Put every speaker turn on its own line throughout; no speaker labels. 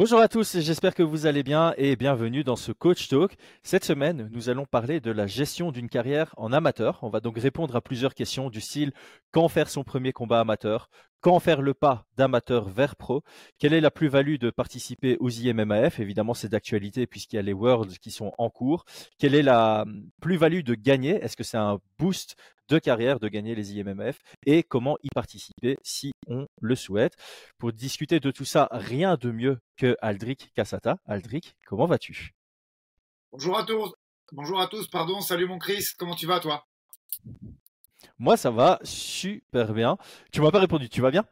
Bonjour à tous, j'espère que vous allez bien et bienvenue dans ce Coach Talk. Cette semaine, nous allons parler de la gestion d'une carrière en amateur. On va donc répondre à plusieurs questions du style quand faire son premier combat amateur, quand faire le pas d'amateur vers pro, quelle est la plus-value de participer aux IMMAF Évidemment, c'est d'actualité puisqu'il y a les Worlds qui sont en cours. Quelle est la hum, plus-value de gagner? Est-ce que c'est un boost de carrière de gagner les IMMF et comment y participer si on le souhaite? Pour discuter de tout ça, rien de mieux que Aldric Cassata. Aldric, comment vas-tu?
Bonjour à tous. Bonjour à tous, pardon. Salut mon Chris, comment tu vas toi?
Moi ça va super bien. Tu m'as pas répondu, tu vas bien?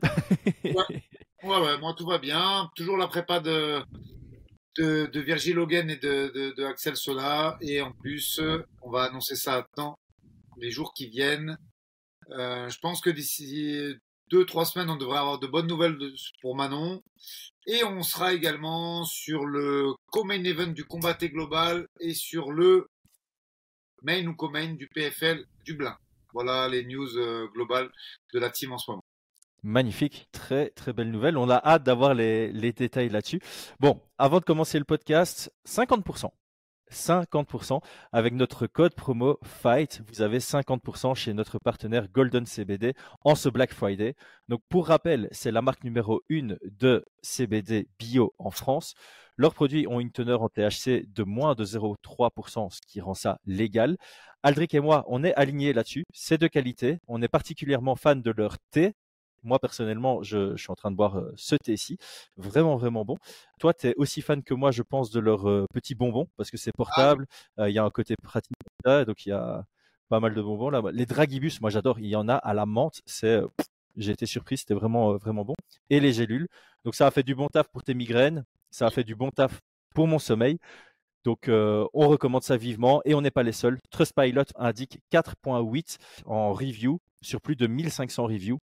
Ouais. ouais. moi tout va bien. Toujours la prépa de, de, Virgil Hogan et de, Axel Sola. Et en plus, on va annoncer ça dans les jours qui viennent. Euh, je pense que d'ici deux, trois semaines, on devrait avoir de bonnes nouvelles pour Manon. Et on sera également sur le co-main event du Combat Global et sur le main ou co-main du PFL Dublin. Voilà les news euh, globales de la team en ce moment.
Magnifique, très très belle nouvelle. On a hâte d'avoir les, les détails là-dessus. Bon, avant de commencer le podcast, 50%. 50% avec notre code promo FIGHT. Vous avez 50% chez notre partenaire Golden CBD en ce Black Friday. Donc pour rappel, c'est la marque numéro 1 de CBD bio en France. Leurs produits ont une teneur en THC de moins de 0,3%, ce qui rend ça légal. Aldric et moi, on est alignés là-dessus. C'est de qualité. On est particulièrement fan de leur thé moi, personnellement, je, suis en train de boire ce thé-ci. Vraiment, vraiment bon. Toi, tu es aussi fan que moi, je pense, de leurs petits bonbons parce que c'est ah portable. Il y a un côté pratique. Donc, il y a pas mal de bonbons là. Les dragibus, moi, j'adore. Il y en a à la menthe. C'est. J'ai été surpris, c'était vraiment, vraiment bon. Et les gélules. Donc, ça a fait du bon taf pour tes migraines. Ça a fait du bon taf pour mon sommeil. Donc, on recommande ça vivement et on n'est pas les seuls. Trustpilot indique 4.8 en review sur plus de 1500 reviews.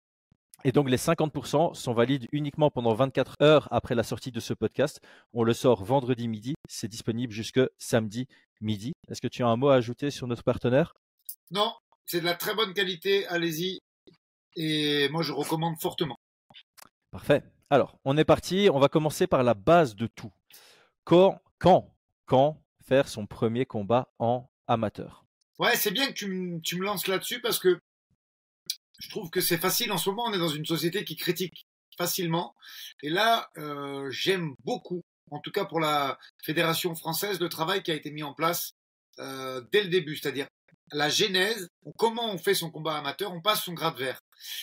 Et donc les 50% sont valides uniquement pendant 24 heures après la sortie de ce podcast. On le sort vendredi midi, c'est disponible jusque samedi midi. Est-ce que tu as un mot à ajouter sur notre partenaire?
Non, c'est de la très bonne qualité, allez-y. Et moi je recommande fortement.
Parfait. Alors, on est parti, on va commencer par la base de tout. Quand, quand, quand faire son premier combat en amateur?
Ouais, c'est bien que tu, tu me lances là-dessus parce que je trouve que c'est facile. En ce moment, on est dans une société qui critique facilement. Et là, euh, j'aime beaucoup, en tout cas pour la Fédération française, le travail qui a été mis en place euh, dès le début, c'est-à-dire la genèse, comment on fait son combat amateur, on passe son grade vert.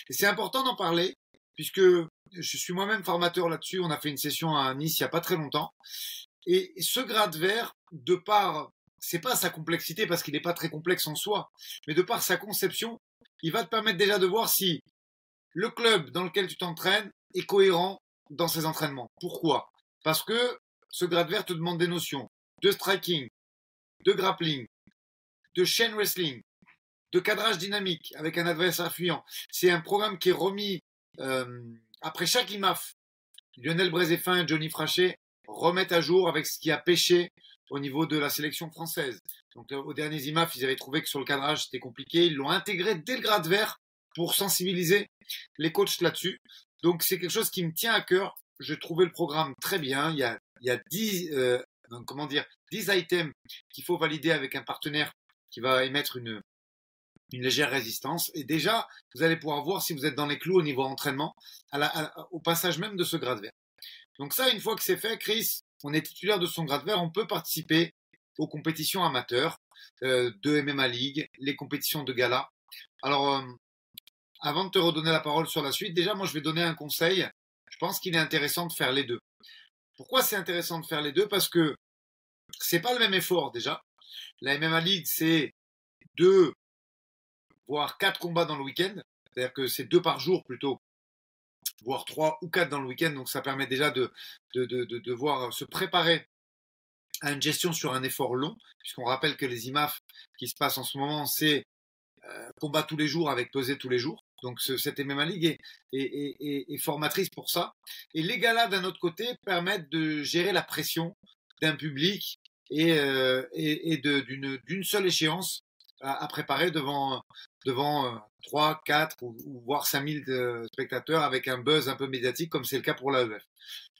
Et c'est important d'en parler, puisque je suis moi-même formateur là-dessus. On a fait une session à Nice il n'y a pas très longtemps. Et ce grade vert, de par, c'est pas sa complexité parce qu'il n'est pas très complexe en soi, mais de par sa conception, il va te permettre déjà de voir si le club dans lequel tu t'entraînes est cohérent dans ses entraînements. Pourquoi? Parce que ce grade vert te demande des notions de striking, de grappling, de chain wrestling, de cadrage dynamique avec un adversaire fuyant. C'est un programme qui est remis euh, après chaque IMAF. Lionel Brézéfin et Johnny Frachet remettent à jour avec ce qui a pêché au niveau de la sélection française. Donc, au dernier IMAF, ils avaient trouvé que sur le cadrage, c'était compliqué. Ils l'ont intégré dès le grade vert pour sensibiliser les coachs là-dessus. Donc, c'est quelque chose qui me tient à cœur. Je trouvais le programme très bien. Il y a, il y a 10, euh, comment dire, 10 items qu'il faut valider avec un partenaire qui va émettre une, une légère résistance. Et déjà, vous allez pouvoir voir si vous êtes dans les clous au niveau entraînement, à la, au passage même de ce grade vert. Donc ça, une fois que c'est fait, Chris, on est titulaire de son grade vert, on peut participer aux compétitions amateurs euh, de MMA League, les compétitions de gala. Alors, euh, avant de te redonner la parole sur la suite, déjà, moi, je vais donner un conseil. Je pense qu'il est intéressant de faire les deux. Pourquoi c'est intéressant de faire les deux? Parce que c'est pas le même effort déjà. La MMA League, c'est deux, voire quatre combats dans le week-end. C'est-à-dire que c'est deux par jour plutôt voire trois ou quatre dans le week-end. Donc ça permet déjà de, de, de, de devoir se préparer à une gestion sur un effort long, puisqu'on rappelle que les IMAF qui se passent en ce moment, c'est euh, combat tous les jours avec peser tous les jours. Donc ce, cette MMA League est, formatrice pour ça. Et les galas, d'un autre côté, permettent de gérer la pression d'un public et, euh, d'une seule échéance à, préparer devant, devant 3, euh, 4 ou, ou voire 5000 spectateurs avec un buzz un peu médiatique comme c'est le cas pour l'AEF.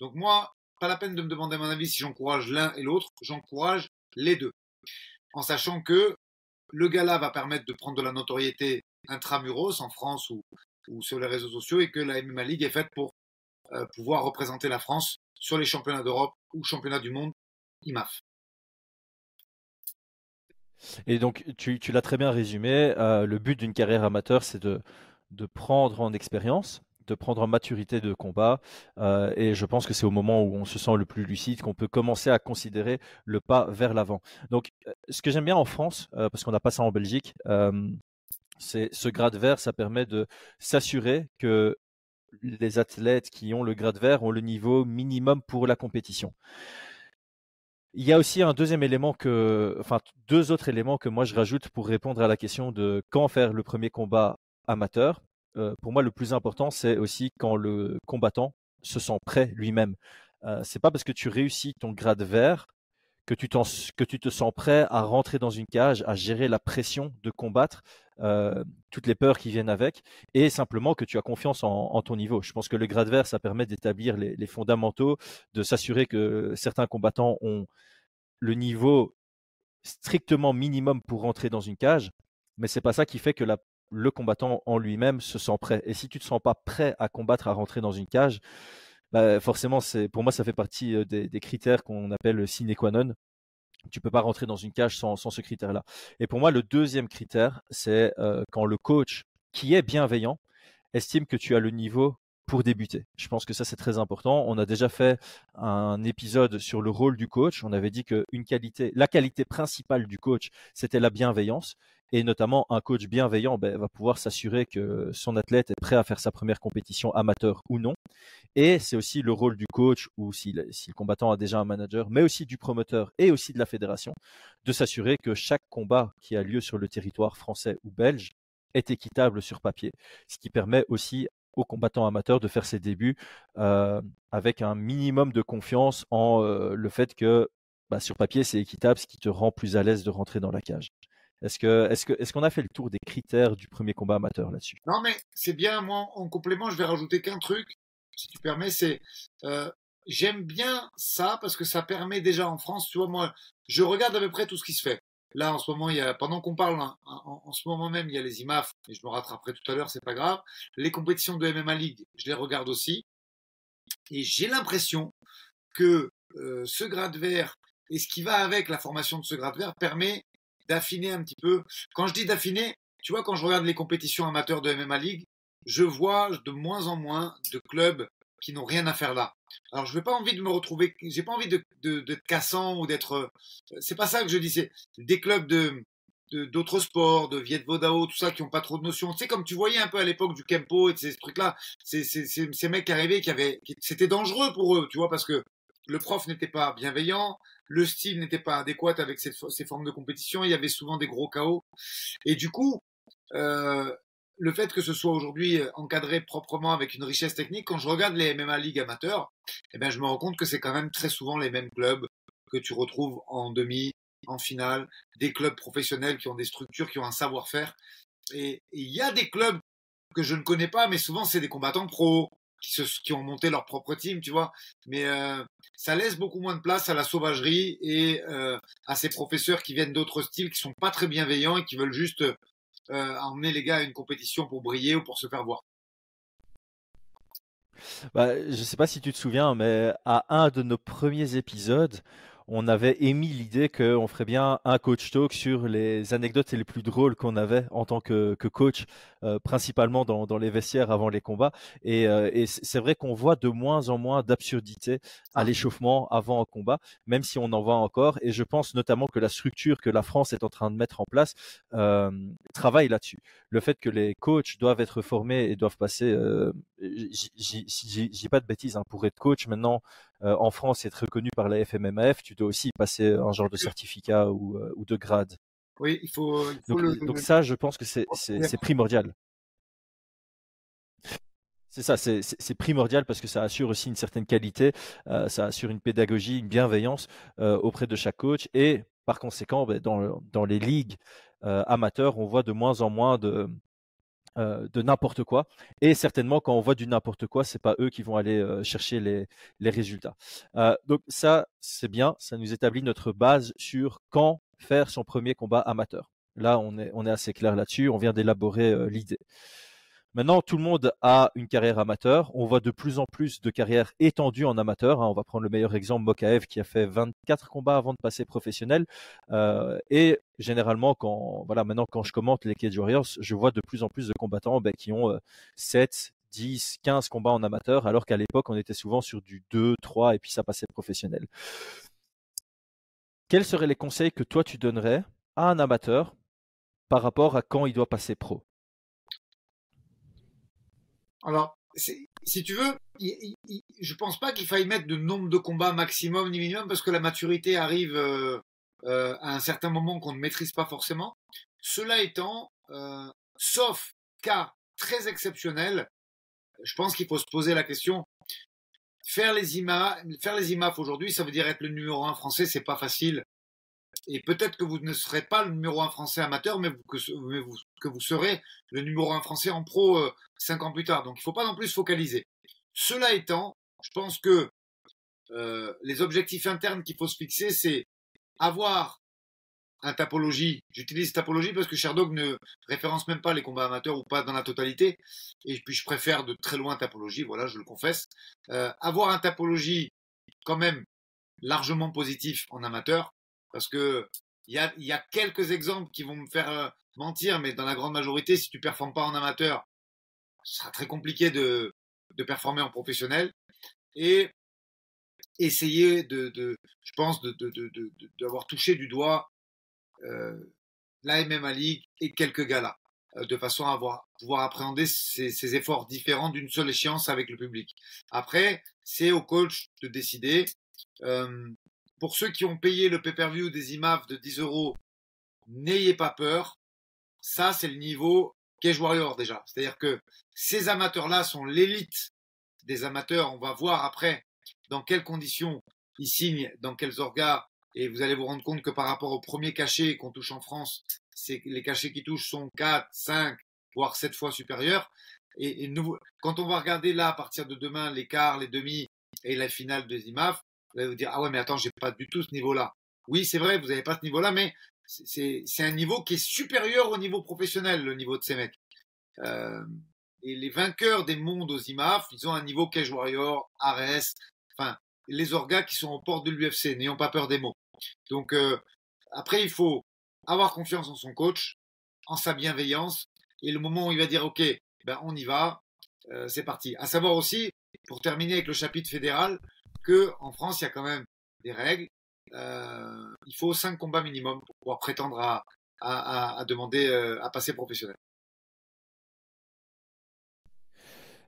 Donc moi, pas la peine de me demander mon avis si j'encourage l'un et l'autre, j'encourage les deux. En sachant que le gala va permettre de prendre de la notoriété intramuros en France ou, sur les réseaux sociaux et que la MMA League est faite pour euh, pouvoir représenter la France sur les championnats d'Europe ou championnats du monde IMAF.
Et donc, tu, l'as très bien résumé, euh, le but d'une carrière amateur, c'est de prendre en expérience, de prendre en maturité de combat. Euh, et je pense que c'est au moment où on se sent le plus lucide qu'on peut commencer à considérer le pas vers l'avant. Donc, euh, ce que j'aime bien en France, euh, parce qu'on n'a pas ça en Belgique, c'est ce grade vert, ça permet de s'assurer que les athlètes qui ont le grade vert ont le niveau minimum pour la compétition. Il y a aussi un deuxième élément que, enfin, deux autres éléments que moi je rajoute pour répondre à la question de quand faire le premier combat amateur. Euh, pour moi, le plus important, c'est aussi quand le combattant se sent prêt lui-même. Euh, c'est pas parce que tu réussis ton grade vert que tu, te sens prêt à rentrer dans une cage, à gérer la pression de combattre, euh, toutes les peurs qui viennent avec, et simplement que tu as confiance en, ton niveau. Je pense que le grade vert, ça permet d'établir les, les, fondamentaux, de s'assurer que certains combattants ont le niveau strictement minimum pour rentrer dans une cage, mais c'est pas ça qui fait que la le combattant en lui-même se sent prêt. Et si tu ne te sens pas prêt à combattre, à rentrer dans une cage, bah, forcément, pour moi, ça fait partie des, critères qu'on appelle sine qua non. Tu peux pas rentrer dans une cage sans, ce critère-là. Et pour moi, le deuxième critère, c'est quand le coach, qui est bienveillant, estime que tu as le niveau pour débuter. Je pense que ça c'est très important. On a déjà fait un épisode sur le rôle du coach. On avait dit que la qualité principale du coach, c'était la bienveillance. Et notamment, un coach bienveillant ben, va pouvoir s'assurer que son athlète est prêt à faire sa première compétition amateur ou non. Et c'est aussi le rôle du coach, ou si, le combattant a déjà un manager, mais aussi du promoteur et aussi de la fédération, de s'assurer que chaque combat qui a lieu sur le territoire français ou belge est équitable sur papier. Ce qui permet aussi aux combattants amateurs de faire ses débuts euh, avec un minimum de confiance en euh, le fait que bah, sur papier c'est équitable, ce qui te rend plus à l'aise de rentrer dans la cage. Est-ce que est-ce que est-ce qu'on a fait le tour des critères du premier combat amateur là-dessus?
Non, mais c'est bien. Moi, en complément, je vais rajouter qu'un truc, si tu permets, c'est euh, j'aime bien ça parce que ça permet déjà en France. Tu vois, moi, je regarde à peu près tout ce qui se fait. Là, en ce moment, il y a, pendant qu'on parle, hein, en, ce moment même, il y a les IMAF, et je me rattraperai tout à l'heure, c'est pas grave. Les compétitions de MMA League, je les regarde aussi. Et j'ai l'impression que euh, ce grade vert et ce qui va avec la formation de ce grade vert permet d'affiner un petit peu. Quand je dis d'affiner, tu vois, quand je regarde les compétitions amateurs de MMA League, je vois de moins en moins de clubs qui n'ont rien à faire là. Alors, je n'ai pas envie de me retrouver, j'ai pas envie de, d'être cassant ou d'être. Euh, c'est pas ça que je dis. C'est des clubs de d'autres sports, de Viet Vodao, tout ça, qui n'ont pas trop de notions. Tu sais, comme tu voyais un peu à l'époque du Kempo et de ces trucs-là, ces, ces, ces, mecs qui arrivaient, qui avaient, c'était dangereux pour eux, tu vois, parce que le prof n'était pas bienveillant, le style n'était pas adéquat avec ces, formes de compétition, il y avait souvent des gros chaos. Et du coup, euh, le fait que ce soit aujourd'hui euh, encadré proprement avec une richesse technique, quand je regarde les MMA League amateurs, eh bien, je me rends compte que c'est quand même très souvent les mêmes clubs que tu retrouves en demi, en finale, des clubs professionnels qui ont des structures, qui ont un savoir-faire. Et il y a des clubs que je ne connais pas, mais souvent c'est des combattants pros qui, ont monté leur propre team, tu vois. Mais euh, ça laisse beaucoup moins de place à la sauvagerie et euh, à ces professeurs qui viennent d'autres styles, qui sont pas très bienveillants et qui veulent juste euh, emmener les gars à une compétition pour briller ou pour se faire voir.
Bah, je sais pas si tu te souviens, mais à un de nos premiers épisodes, on avait émis l'idée qu'on ferait bien un coach talk sur les anecdotes les plus drôles qu'on avait en tant que, coach, euh, principalement dans, les vestiaires avant les combats. Et, euh, c'est vrai qu'on voit de moins en moins d'absurdités à l'échauffement avant un combat, même si on en voit encore. Et je pense notamment que la structure que la France est en train de mettre en place euh, travaille là-dessus. Le fait que les coachs doivent être formés et doivent passer, j'ai pas de bêtises, hein, pour être coach maintenant en France être reconnu par la FMMAF, tu dois aussi passer un genre de certificat ou, ou de grade.
Oui, il faut.
donc, ça, je pense que c'est primordial. C'est ça, c'est primordial parce que ça assure aussi une certaine qualité, ça assure une pédagogie, une bienveillance auprès de chaque coach et par conséquent, ben, dans, dans, les ligues amateurs, on voit de moins en moins de, euh, de n'importe quoi. Et certainement, quand on voit du n'importe quoi, c'est pas eux qui vont aller euh, chercher les, résultats. Euh, donc ça, c'est bien. Ça nous établit notre base sur quand faire son premier combat amateur. Là, on est, on est assez clair là-dessus. On vient d'élaborer l'idée. Maintenant, tout le monde a une carrière amateur. On voit de plus en plus de carrières étendues en amateur. Hein. On va prendre le meilleur exemple, Mokaev, qui a fait 24 combats avant de passer professionnel. Euh, et généralement, quand, maintenant, quand je commente les Cage Warriors, je vois de plus en plus de combattants ben, qui ont 7, 10, 15 combats en amateur, alors qu'à l'époque, on était souvent sur du 2, 3, et puis ça passait professionnel. Quels seraient les conseils que toi, tu donnerais à un amateur par rapport à quand il doit passer pro?
Alors, si tu veux, je pense pas qu'il faille mettre de nombre de combats maximum ni minimum parce que la maturité arrive euh, euh, à un certain moment qu'on ne maîtrise pas forcément. Cela étant, euh, sauf cas très exceptionnel, je pense qu'il faut se poser la question. Faire les IMAF, faire les IMAF aujourd'hui, ça veut dire être le numéro un français, c'est pas facile et peut-être que vous ne serez pas le numéro un français amateur, mais, que, vous, serez le numéro un français en pro euh, cinq ans plus tard. Donc il ne faut pas non plus se focaliser. Cela étant, je pense que euh, les objectifs internes qu'il faut se fixer, c'est avoir un tapologie. J'utilise tapologie parce que Sherdog ne référence même pas les combats amateurs ou pas dans la totalité. Et puis je préfère de très loin tapologie, voilà, je le confesse. Euh, avoir un tapologie quand même largement positif en amateur, parce que il y a, y a, quelques exemples qui vont me faire euh, mentir, mais dans la grande majorité, si tu performes pas en amateur, ce sera très compliqué de, de performer en professionnel. Et essayer de, de je pense, d'avoir de, touché du doigt euh, la MMA League et quelques galas, euh, de façon à avoir, pouvoir appréhender ces, ces efforts différents d'une seule échéance avec le public. Après, c'est au coach de décider. Euh, pour ceux qui ont payé le pay-per-view des IMAF de 10 euros, n'ayez pas peur. Ça, c'est le niveau Cage Warrior déjà. C'est-à-dire que ces amateurs-là sont l'élite des amateurs. On va voir après dans quelles conditions ils signent, dans quels orgas. Et vous allez vous rendre compte que par rapport au premier cachet qu'on touche en France, c'est les cachets qui touchent sont 4, 5, voire 7 fois supérieurs. Et, nous, quand on va regarder là, à partir de demain, les quarts, les demi et la finale des IMAF, vous allez vous dire, ah ouais, mais attends, j'ai pas du tout ce niveau-là. Oui, c'est vrai, vous n'avez pas ce niveau-là, mais c'est un niveau qui est supérieur au niveau professionnel, le niveau de ces mecs. Euh, et les vainqueurs des mondes aux IMAF, ils ont un niveau Cage Warrior, Ares, enfin, les orgas qui sont aux portes de l'UFC, n'ayons pas peur des mots. Donc, euh, après, il faut avoir confiance en son coach, en sa bienveillance, et le moment où il va dire, OK, ben, on y va, euh, c'est parti. À savoir aussi, pour terminer avec le chapitre fédéral, en France, il y a quand même des règles. Euh, il faut cinq combats minimum pour pouvoir prétendre à, demander euh, à passer professionnel.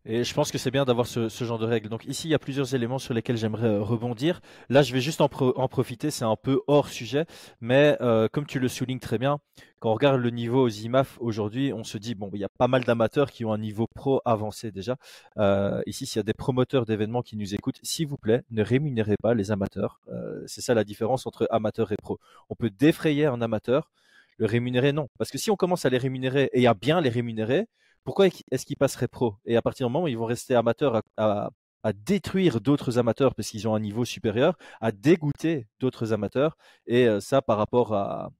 Et je pense que c'est bien d'avoir ce, genre de règles. Donc ici, il y a plusieurs éléments sur lesquels j'aimerais euh, rebondir. Là, je vais juste en, profiter, c'est un peu hors sujet, mais euh, comme tu le soulignes très bien, quand on regarde le niveau aux IMAF aujourd'hui, on se dit, bon, il y a pas mal d'amateurs qui ont un niveau pro avancé déjà. Euh, ici, s'il y a des promoteurs d'événements qui nous écoutent, s'il vous plaît, ne rémunérez pas les amateurs. c'est ça la différence entre amateur et pro. On peut défrayer un amateur, le rémunérer, non. Parce que si on commence à les rémunérer et à bien les rémunérer, pourquoi est-ce qu'ils passeraient pro? Et à partir du moment où ils vont rester amateurs à, détruire d'autres amateurs parce qu'ils ont un niveau supérieur, à dégoûter d'autres amateurs. Et euh, ça, par rapport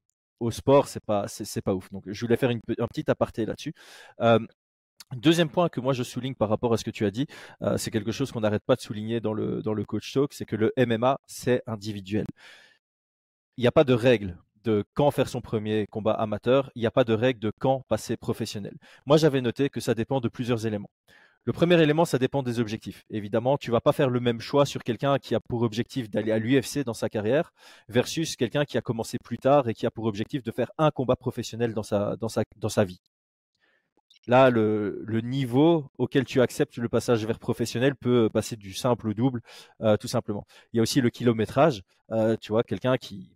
au sport, c'est pas, c'est, pas ouf. Donc, je voulais faire un petit aparté là-dessus. Deuxième point que moi je souligne par rapport à ce que tu as dit, euh, c'est quelque chose qu'on n'arrête pas de souligner dans le, dans le coach talk, c'est que le MMA, c'est individuel. Il n'y a pas de règles de quand faire son premier combat amateur, il n'y a pas de règle de quand passer professionnel. Moi, j'avais noté que ça dépend de plusieurs éléments. Le premier élément, ça dépend des objectifs. Évidemment, tu vas pas faire le même choix sur quelqu'un qui a pour objectif d'aller à l'UFC dans sa carrière versus quelqu'un qui a commencé plus tard et qui a pour objectif de faire un combat professionnel dans sa, vie. Là, le, niveau auquel tu acceptes le passage vers professionnel peut passer du simple au double, euh, tout simplement. Il y a aussi le kilométrage. Euh, tu vois, quelqu'un qui,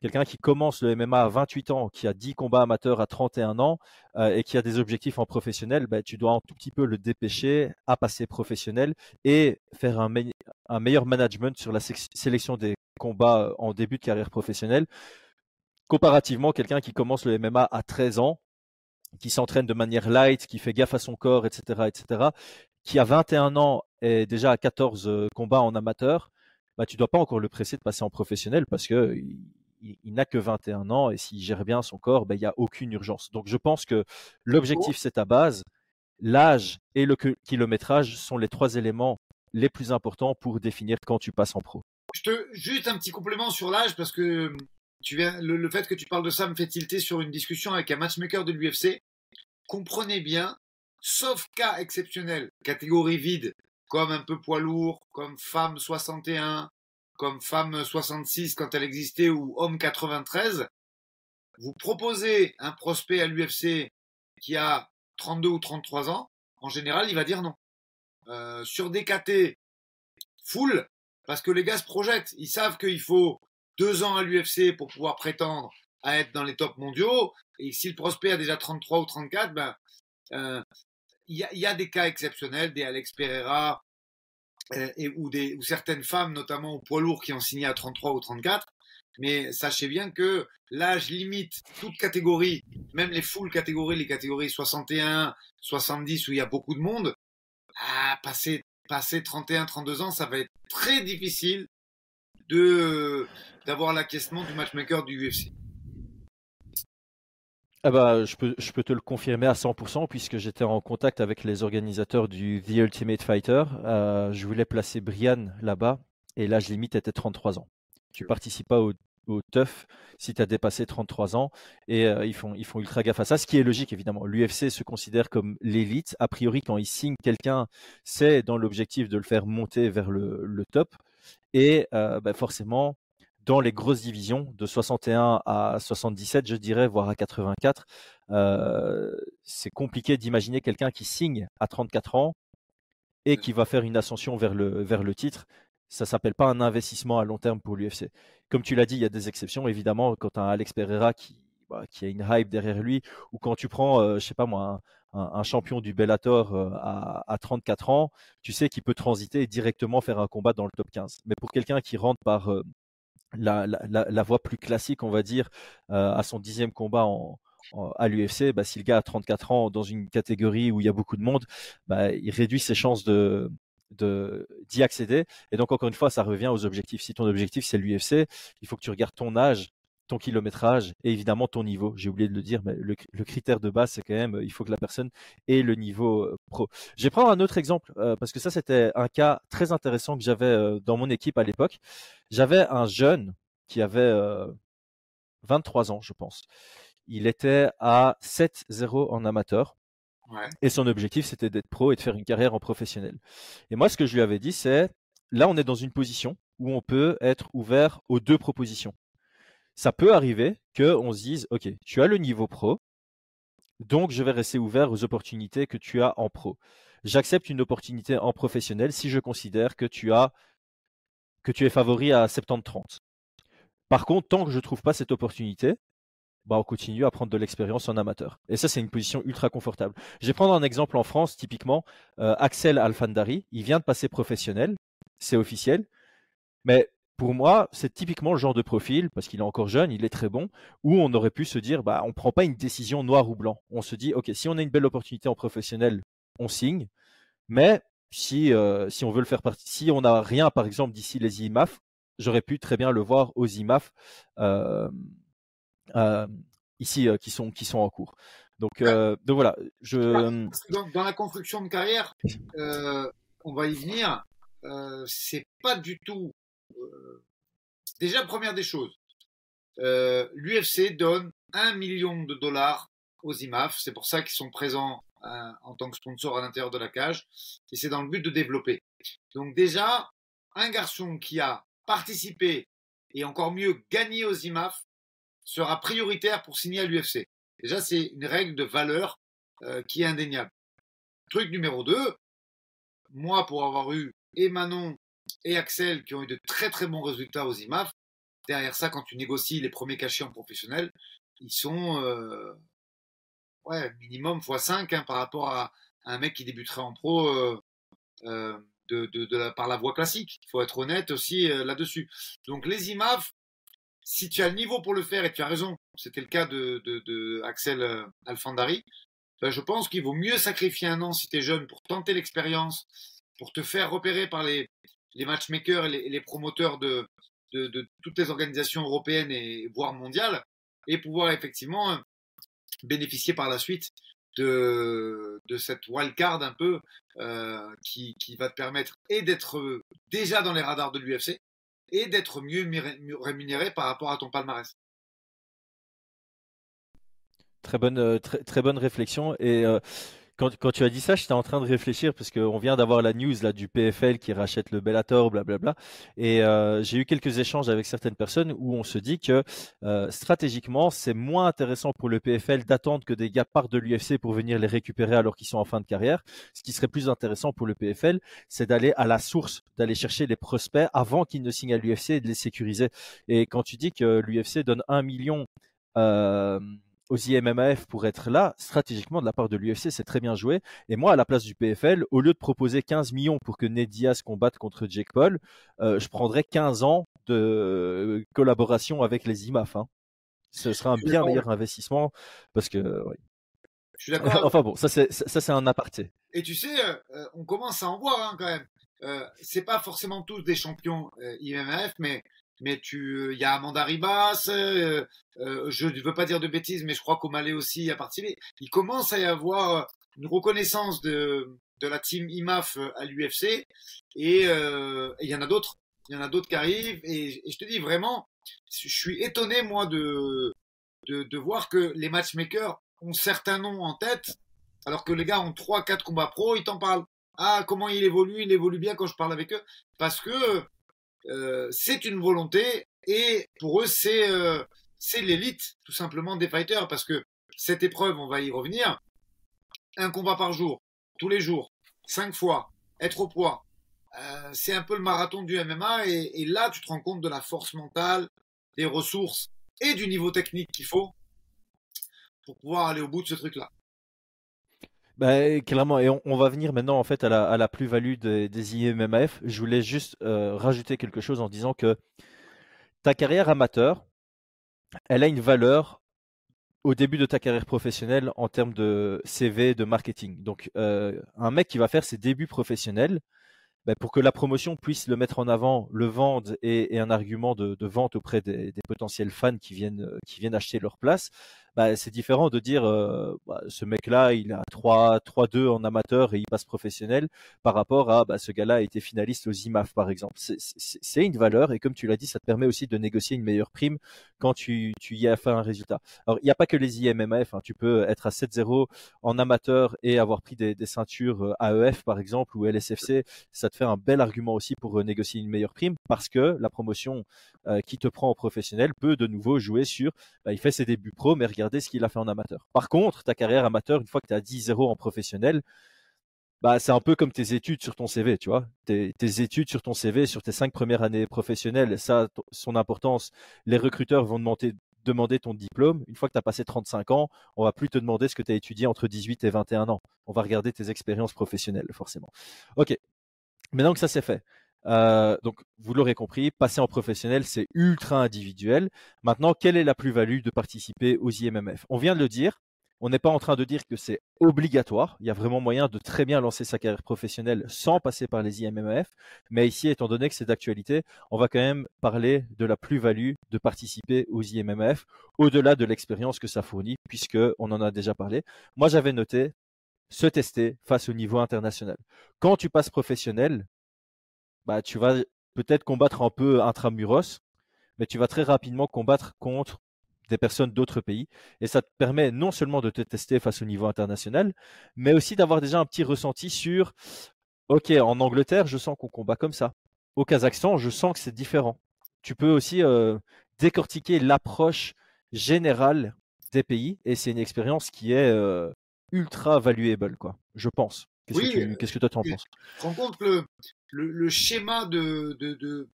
quelqu'un qui commence le MMA à 28 ans, qui a 10 combats amateurs à 31 ans euh, et qui a des objectifs en professionnel, ben, tu dois un tout petit peu le dépêcher à passer professionnel et faire un, meilleur management sur la sélection des combats euh, en début de carrière professionnelle. Comparativement, quelqu'un qui commence le MMA à 13 ans, qui s'entraîne de manière light, qui fait gaffe à son corps, etc., etc., qui a 21 ans et déjà à 14 euh, combats en amateur, bah, tu dois pas encore le presser de passer en professionnel parce que il, n'a que 21 ans et s'il gère bien son corps, bah, il n'y a aucune urgence. Donc je pense que l'objectif, c'est ta base. L'âge et le kilométrage sont les trois éléments les plus importants pour définir quand tu passes en pro.
Je te, juste un petit complément sur l'âge parce que tu viens, le, fait que tu parles de ça me fait tilter sur une discussion avec un matchmaker de l'UFC. Comprenez bien, sauf cas exceptionnel, catégorie vide, comme un peu poids lourd, comme femme 61, comme femme 66 quand elle existait ou homme 93, vous proposez un prospect à l'UFC qui a 32 ou 33 ans, en général, il va dire non. Euh, sur des KT full, parce que les gars se projettent, ils savent qu'il faut deux ans à l'UFC pour pouvoir prétendre à être dans les tops mondiaux. Et si le prospect a déjà 33 ou 34, ben, euh, il y, a, des cas exceptionnels, des Alex Pereira et, ou, des, ou certaines femmes, notamment au poids lourd, qui ont signé à 33 ou 34. Mais sachez bien que l'âge limite toute catégorie, même les full catégories, les catégories 61, 70 où il y a beaucoup de monde, à passer, passer 31, 32 ans, ça va être très difficile de d'avoir l'acquiescement du matchmaker du UFC.
Ah bah, je, peux, je peux te le confirmer à 100% puisque j'étais en contact avec les organisateurs du The Ultimate Fighter. Euh, je voulais placer Brian là-bas et l'âge limite était 33 ans. Tu participes pas au, au TUF si tu as dépassé 33 ans et euh, ils, font, ils font ultra gaffe à ça, ce qui est logique évidemment. L'UFC se considère comme l'élite. A priori, quand ils signent quelqu'un, c'est dans l'objectif de le faire monter vers le, le top. Et euh, bah, forcément, dans les grosses divisions, de 61 à 77, je dirais, voire à 84, euh, c'est compliqué d'imaginer quelqu'un qui signe à 34 ans et qui va faire une ascension vers le, vers le titre. Ça s'appelle pas un investissement à long terme pour l'UFC. Comme tu l'as dit, il y a des exceptions, évidemment, quand tu as Alex Pereira qui, bah, qui a une hype derrière lui, ou quand tu prends, euh, je sais pas moi, un, champion du Bellator euh, à, 34 ans, tu sais qu'il peut transiter directement faire un combat dans le top 15. Mais pour quelqu'un qui rentre par la, voie plus classique, on va dire, euh, à son dixième combat à l'UFC, bah, si le gars a 34 ans dans une catégorie où il y a beaucoup de monde, bah, il réduit ses chances de d'y accéder. Et donc, encore une fois, ça revient aux objectifs. Si ton objectif, c'est l'UFC, il faut que tu regardes ton âge, ton kilométrage et évidemment ton niveau. J'ai oublié de le dire, mais le, critère de base, c'est quand même, il faut que la personne ait le niveau euh, pro. Je vais prendre un autre exemple, euh, parce que ça, c'était un cas très intéressant que j'avais euh, dans mon équipe à l'époque. J'avais un jeune qui avait 23 ans, je pense. Il était à 7-0 en amateur. Et son objectif, c'était d'être pro et de faire une carrière en professionnel. Et moi, ce que je lui avais dit, c'est, là, on est dans une position où on peut être ouvert aux deux propositions ça peut arriver qu'on se dise, OK, tu as le niveau pro, donc je vais rester ouvert aux opportunités que tu as en pro. J'accepte une opportunité en professionnel si je considère que tu as que tu es favori à 70-30. Par contre, tant que je ne trouve pas cette opportunité, bah on continue à prendre de l'expérience en amateur. Et ça, c'est une position ultra confortable. Je vais prendre un exemple en France, typiquement, euh, Axel Alfandari, il vient de passer professionnel, c'est officiel, mais pour moi, c'est typiquement le genre de profil, parce qu'il est encore jeune, il est très bon, où on aurait pu se dire, bah, on ne prend pas une décision noir ou blanc. On se dit, OK, si on a une belle opportunité en professionnel, on signe. Mais si, euh, si on veut le faire partie, si on n'a rien, par exemple, d'ici les IMAF, j'aurais pu très bien le voir aux IMAF euh, euh, ici qui, sont, qui sont en cours. Donc, donc voilà. Je...
Dans, dans, la construction de carrière, on va y venir. c'est pas du tout déjà, première des choses, euh, l'UFC donne un million de dollars aux IMAF. C'est pour ça qu'ils sont présents euh, en tant que sponsor à l'intérieur de la cage. Et c'est dans le but de développer. Donc déjà, un garçon qui a participé et encore mieux gagné aux IMAF sera prioritaire pour signer à l'UFC. Déjà, c'est une règle de valeur qui est indéniable. Truc numéro 2, moi, pour avoir eu et Manon et Axel qui ont eu de très très bons résultats aux IMAF. Derrière ça, quand tu négocies les premiers cachets en professionnel, ils sont euh, ouais, minimum x5 hein, par rapport à, un mec qui débuterait en pro euh, euh, de, la, par la voie classique. Il faut être honnête aussi là-dessus. Donc les IMAF, si tu as le niveau pour le faire, et tu as raison, c'était le cas de, Axel Alfandari, ben je pense qu'il vaut mieux sacrifier un an si tu es jeune pour tenter l'expérience, pour te faire repérer par les, les matchmakers et les, promoteurs de, toutes les organisations européennes et voire mondiales, et pouvoir effectivement bénéficier par la suite de, cette wildcard un peu euh, qui, va te permettre et d'être déjà dans les radars de l'UFC et d'être mieux rémunéré par rapport à ton palmarès.
Très bonne, euh, très, bonne réflexion. Et euh, quand, tu as dit ça, j'étais en train de réfléchir parce qu'on vient d'avoir la news là du PFL qui rachète le Bellator, blablabla. Et euh, j'ai eu quelques échanges avec certaines personnes où on se dit que euh, stratégiquement, c'est moins intéressant pour le PFL d'attendre que des gars partent de l'UFC pour venir les récupérer alors qu'ils sont en fin de carrière. Ce qui serait plus intéressant pour le PFL, c'est d'aller à la source, d'aller chercher les prospects avant qu'ils ne signent à l'UFC et de les sécuriser. Et quand tu dis que l'UFC donne un million euh, aux IMMAF pour être là, stratégiquement de la part de l'UFC, c'est très bien joué. Et moi, à la place du PFL, au lieu de proposer 15 millions pour que Ned Diaz combatte contre Jake Paul, euh, je prendrais 15 ans de collaboration avec les IMAF. Hein. Ce serait un bien meilleur investissement parce que. Je suis d'accord. enfin bon, ça c'est ça c'est un aparté.
Et tu sais, euh, on commence à en voir hein, quand même. Euh, c'est pas forcément tous des champions euh, IMF, mais mais tu, il y a Amanda Ribas, euh, euh, je ne veux pas dire de bêtises, mais je crois qu'Omalé aussi a participé. Il commence à y avoir une reconnaissance de, de la team IMAF à l'UFC, et il y en a d'autres, il y en a d'autres qui arrivent, et, je te dis vraiment, je suis étonné moi de, de, de voir que les matchmakers ont certains noms en tête, alors que les gars ont trois, quatre combats pro, ils t'en parlent. Ah, comment il évolue, il évolue bien quand je parle avec eux, parce que euh, c'est une volonté et pour eux c'est euh, l'élite tout simplement des fighters parce que cette épreuve, on va y revenir, un combat par jour, tous les jours, cinq fois, être au poids, euh, c'est un peu le marathon du MMA et, et, là tu te rends compte de la force mentale, des ressources et du niveau technique qu'il faut pour pouvoir aller au bout de ce truc-là.
Bah, clairement, et on, va venir maintenant en fait à la, plus-value des, des, IMMAF. Je voulais juste euh, rajouter quelque chose en disant que ta carrière amateur, elle a une valeur au début de ta carrière professionnelle en termes de CV, de marketing. Donc, euh, un mec qui va faire ses débuts professionnels, bah, pour que la promotion puisse le mettre en avant, le vendre et, un argument de, vente auprès des, des, potentiels fans qui viennent, qui viennent acheter leur place, bah, c'est différent de dire euh, bah, ce mec-là, il a 3-2 en amateur et il passe professionnel par rapport à bah, ce gars-là a été finaliste aux IMAF par exemple. C'est une valeur et comme tu l'as dit, ça te permet aussi de négocier une meilleure prime quand tu, tu y as fait un résultat. Alors il n'y a pas que les IMMAF, hein. tu peux être à 7-0 en amateur et avoir pris des, des, ceintures euh, AEF par exemple ou LSFC, ça te fait un bel argument aussi pour euh, négocier une meilleure prime parce que la promotion qui te prend en professionnel peut de nouveau jouer sur, il fait ses débuts pro mais Ce qu'il a fait en amateur. Par contre, ta carrière amateur, une fois que tu as 10-0 en professionnel, bah, c'est un peu comme tes études sur ton CV, tu vois. Tes, études sur ton CV, sur tes cinq premières années professionnelles, ça, son importance, les recruteurs vont demander, demander ton diplôme. Une fois que tu as passé 35 ans, on va plus te demander ce que tu as étudié entre 18 et 21 ans. On va regarder tes expériences professionnelles, forcément. Ok. Maintenant que ça c'est fait, euh, donc, vous l'aurez compris, passer en professionnel, c'est ultra individuel. Maintenant, quelle est la plus-value de participer aux IMMF On vient de le dire. On n'est pas en train de dire que c'est obligatoire. Il y a vraiment moyen de très bien lancer sa carrière professionnelle sans passer par les IMMF. Mais ici, étant donné que c'est d'actualité, on va quand même parler de la plus-value de participer aux IMMF au-delà de l'expérience que ça fournit, puisque on en a déjà parlé. Moi, j'avais noté se tester face au niveau international. Quand tu passes professionnel, bah, tu vas peut-être combattre un peu intramuros, mais tu vas très rapidement combattre contre des personnes d'autres pays. Et ça te permet non seulement de te tester face au niveau international, mais aussi d'avoir déjà un petit ressenti sur, OK, en Angleterre, je sens qu'on combat comme ça. Au Kazakhstan, je sens que c'est différent. Tu peux aussi euh, décortiquer l'approche générale des pays, et c'est une expérience qui est euh, ultra valuable, quoi, je pense. Qu'est-ce que, toi penses
Tu te rends compte le, schéma de, de,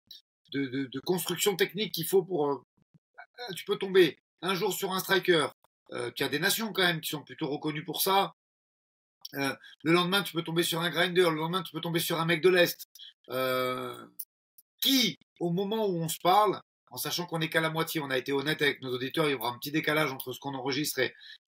de, construction technique qu'il faut pour. Euh, tu peux tomber un jour sur un striker. Euh, tu as des nations quand même qui sont plutôt reconnues pour ça. Euh, le lendemain, tu peux tomber sur un grinder. Le lendemain, tu peux tomber sur un mec de l'Est. qui, au moment où on se parle, en sachant qu'on n'est qu'à la moitié. On a été honnête avec nos auditeurs, il y aura un petit décalage entre ce qu'on enregistre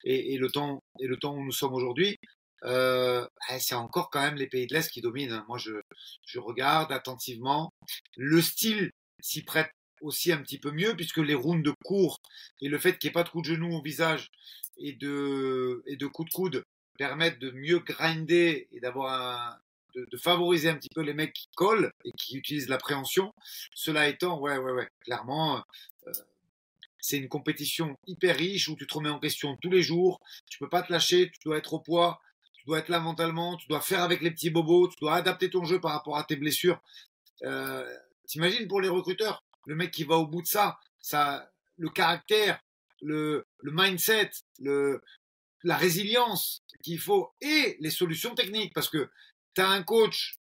et, le temps et le temps où nous sommes aujourd'hui. Euh, eh, c'est encore quand même les pays de l'Est qui dominent. Moi, je, je regarde attentivement. Le style s'y prête aussi un petit peu mieux puisque les rounds courts et le fait qu'il n'y ait pas de coups de genou au visage et de, et de coups de coude permettent de mieux grinder et d'avoir un, de, favoriser un petit peu les mecs qui collent et qui utilisent l'appréhension. Cela étant, ouais, ouais, ouais, clairement, euh, c'est une compétition hyper riche où tu te remets en question tous les jours. Tu peux pas te lâcher, tu dois être au poids, dois être là mentalement, tu dois faire avec les petits bobos, tu dois adapter ton jeu par rapport à tes blessures. Euh, T'imagines pour les recruteurs, le mec qui va au bout de ça, ça, le caractère, le, mindset, le, la résilience qu'il faut et les solutions techniques parce que tu as un coach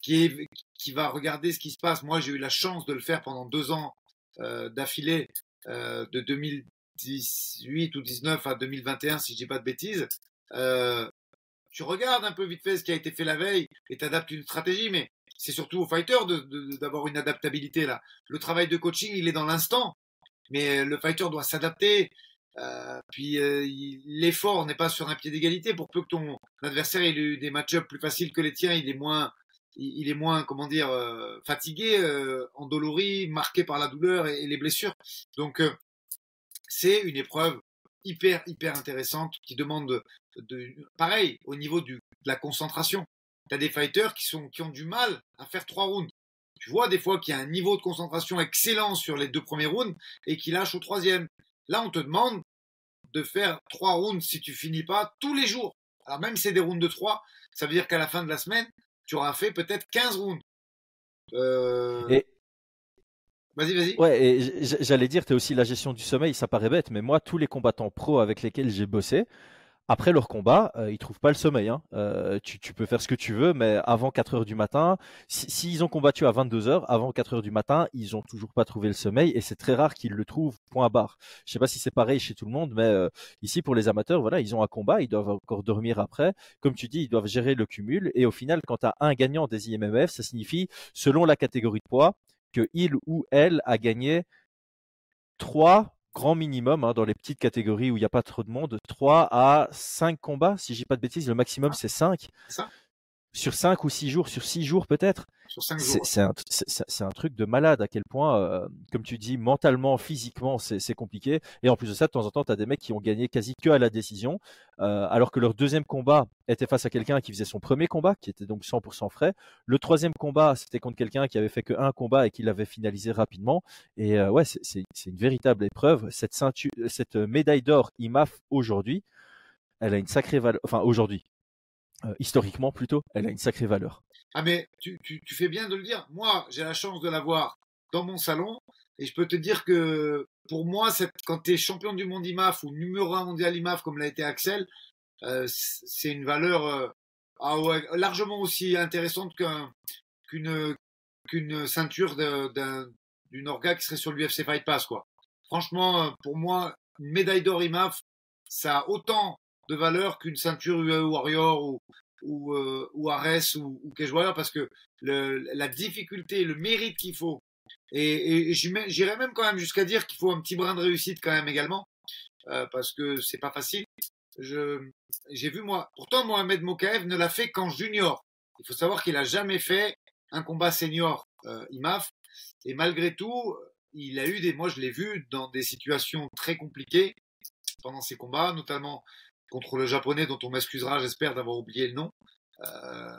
qui, qui va regarder ce qui se passe. Moi, j'ai eu la chance de le faire pendant deux ans euh, d'affilée, euh, de 2018 ou 19 à 2021, si je dis pas de bêtises. Tu regardes un peu vite fait ce qui a été fait la veille et t'adaptes une stratégie, mais c'est surtout au fighter d'avoir une adaptabilité là. Le travail de coaching, il est dans l'instant, mais le fighter doit s'adapter. Euh, puis euh, l'effort n'est pas sur un pied d'égalité. Pour peu que ton adversaire ait eu des match-ups plus faciles que les tiens, il est moins, il, est moins, comment dire, euh, fatigué, endolori, marqué par la douleur et, les blessures. Donc c'est une épreuve hyper hyper intéressante qui demande de, pareil au niveau de la concentration. Tu as des fighters qui sont qui ont du mal à faire trois rounds. Tu vois des fois qu'il y a un niveau de concentration excellent sur les deux premiers rounds et qui lâche au troisième. Là, on te demande de faire trois rounds si tu finis pas tous les jours. Alors même si c'est des rounds de trois, ça veut dire qu'à la fin de la semaine, tu auras fait peut-être 15 rounds.
Euh...
Vas-y, vas-y.
Ouais, et j'allais dire, tu aussi la gestion du sommeil, ça paraît bête, mais moi, tous les combattants pros avec lesquels j'ai bossé, après leur combat, euh, ils trouvent pas le sommeil. Hein. Euh, tu, peux faire ce que tu veux, mais avant 4 heures du matin, s'ils ont combattu à 22 heures, avant 4 heures du matin, ils ont toujours pas trouvé le sommeil et c'est très rare qu'ils le trouvent. Point barre. Je sais pas si c'est pareil chez tout le monde, mais euh, ici pour les amateurs, voilà, ils ont un combat, ils doivent encore dormir après. Comme tu dis, ils doivent gérer le cumul et au final, quand tu un gagnant des IMMF, ça signifie, selon la catégorie de poids, que il ou elle a gagné 3 grand minimum hein, dans les petites catégories où il n'y a pas trop de monde, 3 à 5 combats, si j'ai pas de bêtises, le maximum ah. c'est 5. Sur 5 ou 6 jours, sur 6 jours peut-être. C'est un, un, truc de malade à quel point, euh, comme tu dis, mentalement, physiquement, c'est compliqué. Et en plus de ça, de temps en temps, tu as des mecs qui ont gagné quasi que à la décision, euh, alors que leur deuxième combat était face à quelqu'un qui faisait son premier combat, qui était donc 100% frais. Le troisième combat, c'était contre quelqu'un qui avait fait que un combat et qui l'avait finalisé rapidement. Et euh, ouais, c'est une véritable épreuve. Cette, ceinture, cette médaille d'or IMAF aujourd'hui, elle a une sacrée valeur. Enfin, aujourd'hui, historiquement plutôt, elle a une sacrée valeur.
Ah mais tu, tu, tu fais bien de le dire. Moi, j'ai la chance de l'avoir dans mon salon et je peux te dire que pour moi, quand tu es champion du monde IMAF ou numéro un mondial IMAF comme l'a été Axel, euh, c'est une valeur euh, ah ouais, largement aussi intéressante qu'une qu'une ceinture d'une orga qui serait sur l'UFC Fight Pass quoi. Franchement, euh, pour moi, une médaille d'or IMAF, ça a autant valeur qu'une ceinture UE Warrior ou, ou, euh, ou Ares ou, ou Cage parce que la difficulté, le mérite qu'il faut, et, et j'irais même quand même jusqu'à dire qu'il faut un petit brin de réussite quand même également, euh, parce que c'est pas facile. J'ai vu moi, pourtant Mohamed Mokaev ne l'a fait qu'en junior. Il faut savoir qu'il a jamais fait un combat senior euh, IMAF, et malgré tout, il a eu des, moi je l'ai vu dans des situations très compliquées pendant ses combats, notamment contre le japonais dont on m'excusera, j'espère, d'avoir oublié le nom, euh,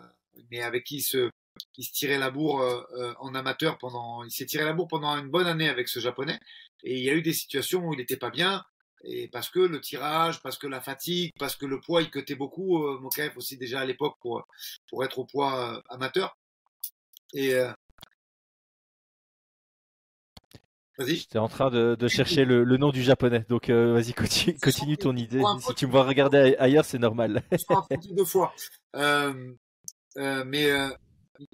mais avec qui se, il se tirait la bourre euh, euh, en amateur pendant, il s'est tiré la bourre pendant une bonne année avec ce japonais, et il y a eu des situations où il n'était pas bien, et parce que le tirage, parce que la fatigue, parce que le poids, il cotait beaucoup, euh, Mokaev aussi déjà à l'époque pour, pour être au poids amateur. Et,
J'étais en train de, de chercher le, le, nom du japonais, donc euh, vas-y, continue, continue, ton idée. Si tu me vois regarder ailleurs, c'est normal.
Je deux fois. Euh, euh, mais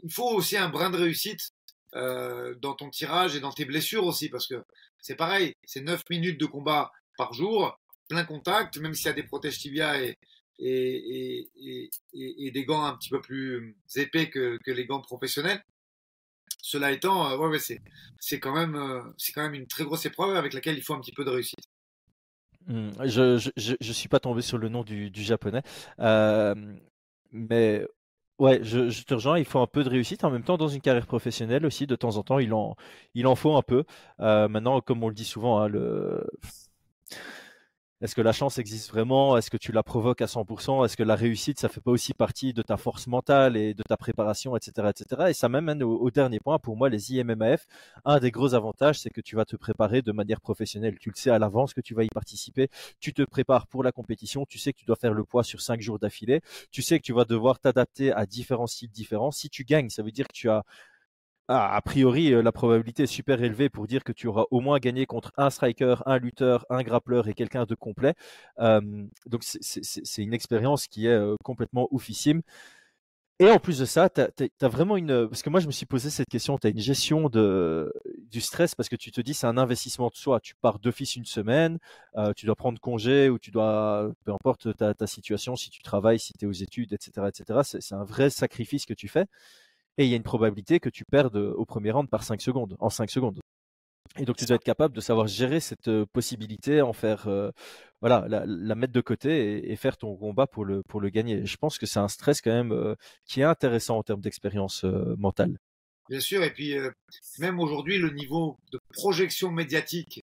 il faut aussi un brin de réussite dans ton tirage et dans tes blessures aussi, parce que c'est pareil, c'est 9 minutes de combat par jour, plein contact, même s'il y a des protèges tibia et, et, et, et, et, des gants un petit peu plus épais que, que les gants professionnels. Cela étant, ouais, ouais, c'est, quand même, une très grosse épreuve avec laquelle il faut un petit peu de réussite.
Hmm, je, je, suis pas tombé sur le nom du, japonais, mais Ouais, je, te rejoins, il faut un peu de réussite. En même temps, dans une carrière professionnelle aussi, de temps en temps, il en, faut un peu. Euh, maintenant, comme on le dit souvent, hein, le, est-ce que la chance existe vraiment? Est-ce que tu la provoques à 100% Est-ce que la réussite, ça fait pas aussi partie de ta force mentale et de ta préparation, etc., etc. Et ça m'amène au, dernier point. Pour moi, les IMMAF, un des gros avantages, c'est que tu vas te préparer de manière professionnelle. Tu le sais à l'avance que tu vas y participer. Tu te prépares pour la compétition. Tu sais que tu dois faire le poids sur cinq jours d'affilée. Tu sais que tu vas devoir t'adapter à différents styles différents. Si tu gagnes, ça veut dire que tu as ah, a priori, euh, la probabilité est super élevée pour dire que tu auras au moins gagné contre un striker, un lutteur, un grappleur et quelqu'un de complet. donc c'est une expérience qui est euh, complètement oufissime. Et en plus de ça, tu as, vraiment une... Parce que moi, je me suis posé cette question, tu as une gestion de, du stress parce que tu te dis c'est un investissement de soi. Tu pars d'office une semaine, euh, tu dois prendre congé ou tu dois... Peu importe ta, ta situation, si tu travailles, si tu es aux études, etc. etc. C'est un vrai sacrifice que tu fais et il y a une probabilité que tu perdes au premier round par 5 secondes, en 5 secondes. Et donc tu dois être capable de savoir gérer cette possibilité, en faire, voilà, la, mettre de côté et, faire ton combat pour le pour le gagner. Je pense que c'est un stress quand même qui est intéressant en termes d'expérience mentale.
Bien sûr, et puis même aujourd'hui le niveau de projection médiatique.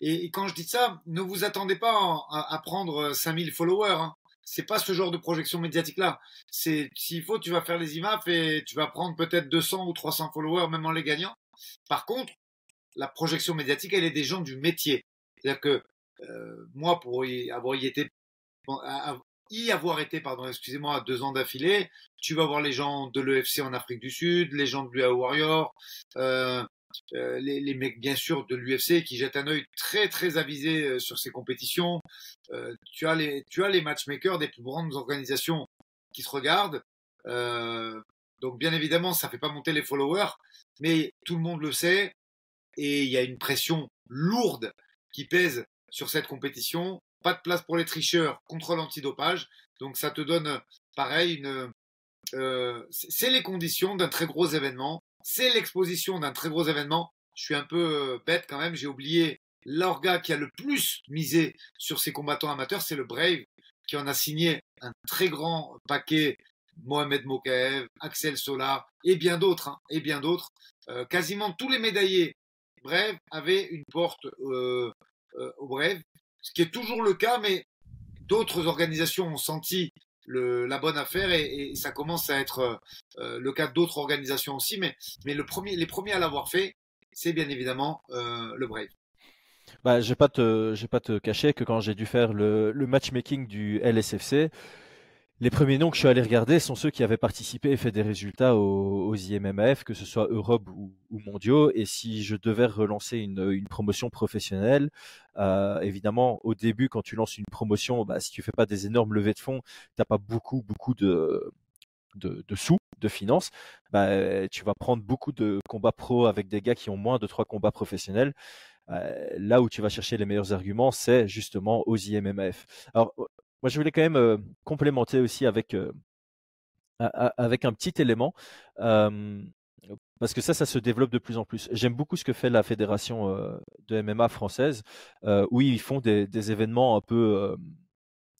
Et, quand je dis ça, ne vous attendez pas à, prendre 5000 followers. Hein c'est pas ce genre de projection médiatique là. C'est s'il faut, tu vas faire les IMAF et tu vas prendre peut-être 200 ou 300 followers même en les gagnant. Par contre, la projection médiatique, elle est des gens du métier. C'est-à-dire que euh, moi, pour y avoir été, y avoir été, pardon, excusez-moi, deux ans d'affilée, tu vas voir les gens de l'EFC en Afrique du Sud, les gens de l'UA Warrior, euh, euh, les, les, mecs bien sûr de l'UFC qui jettent un œil très très avisé euh, sur ces compétitions. Euh, tu as les tu as les matchmakers des plus grandes organisations qui se regardent. donc bien évidemment ça fait pas monter les followers, mais tout le monde le sait et il y a une pression lourde qui pèse sur cette compétition. Pas de place pour les tricheurs, contrôle antidopage. Donc ça te donne pareil une euh, c'est les conditions d'un très gros événement c'est l'exposition d'un très gros événement. Je suis un peu euh, bête quand même, j'ai oublié l'orga qui a le plus misé sur ses combattants amateurs, c'est le Brave, qui en a signé un très grand paquet. Mohamed Mokaev, Axel Sola et bien d'autres, hein, et bien d'autres. Euh, quasiment tous les médaillés Brave avaient une porte euh, au Brave, ce qui est toujours le cas, mais d'autres organisations ont senti la bonne affaire et, ça commence à être euh, euh, le cas d'autres organisations aussi. Mais, mais les premiers à l'avoir fait, c'est bien évidemment euh, le Brave.
Bah, je te, vais pas te cacher que quand j'ai dû faire le, le matchmaking du LSFC, les premiers noms que je suis allé regarder sont ceux qui avaient participé et fait des résultats aux, IMMAF, que ce soit Europe ou, mondiaux. Et si je devais relancer une, promotion professionnelle, euh, évidemment, au début, quand tu lances une promotion, bah, si tu fais pas des énormes levées de fonds, t'as pas beaucoup, beaucoup de, de, sous, de finances, bah, tu vas prendre beaucoup de combats pro avec des gars qui ont moins de trois combats professionnels. Euh, là où tu vas chercher les meilleurs arguments, c'est justement aux IMMAF. Alors, moi, je voulais quand même complémenter aussi avec, avec un petit élément. parce que ça, ça se développe de plus en plus. J'aime beaucoup ce que fait la fédération de MMA française, où ils font des événements un peu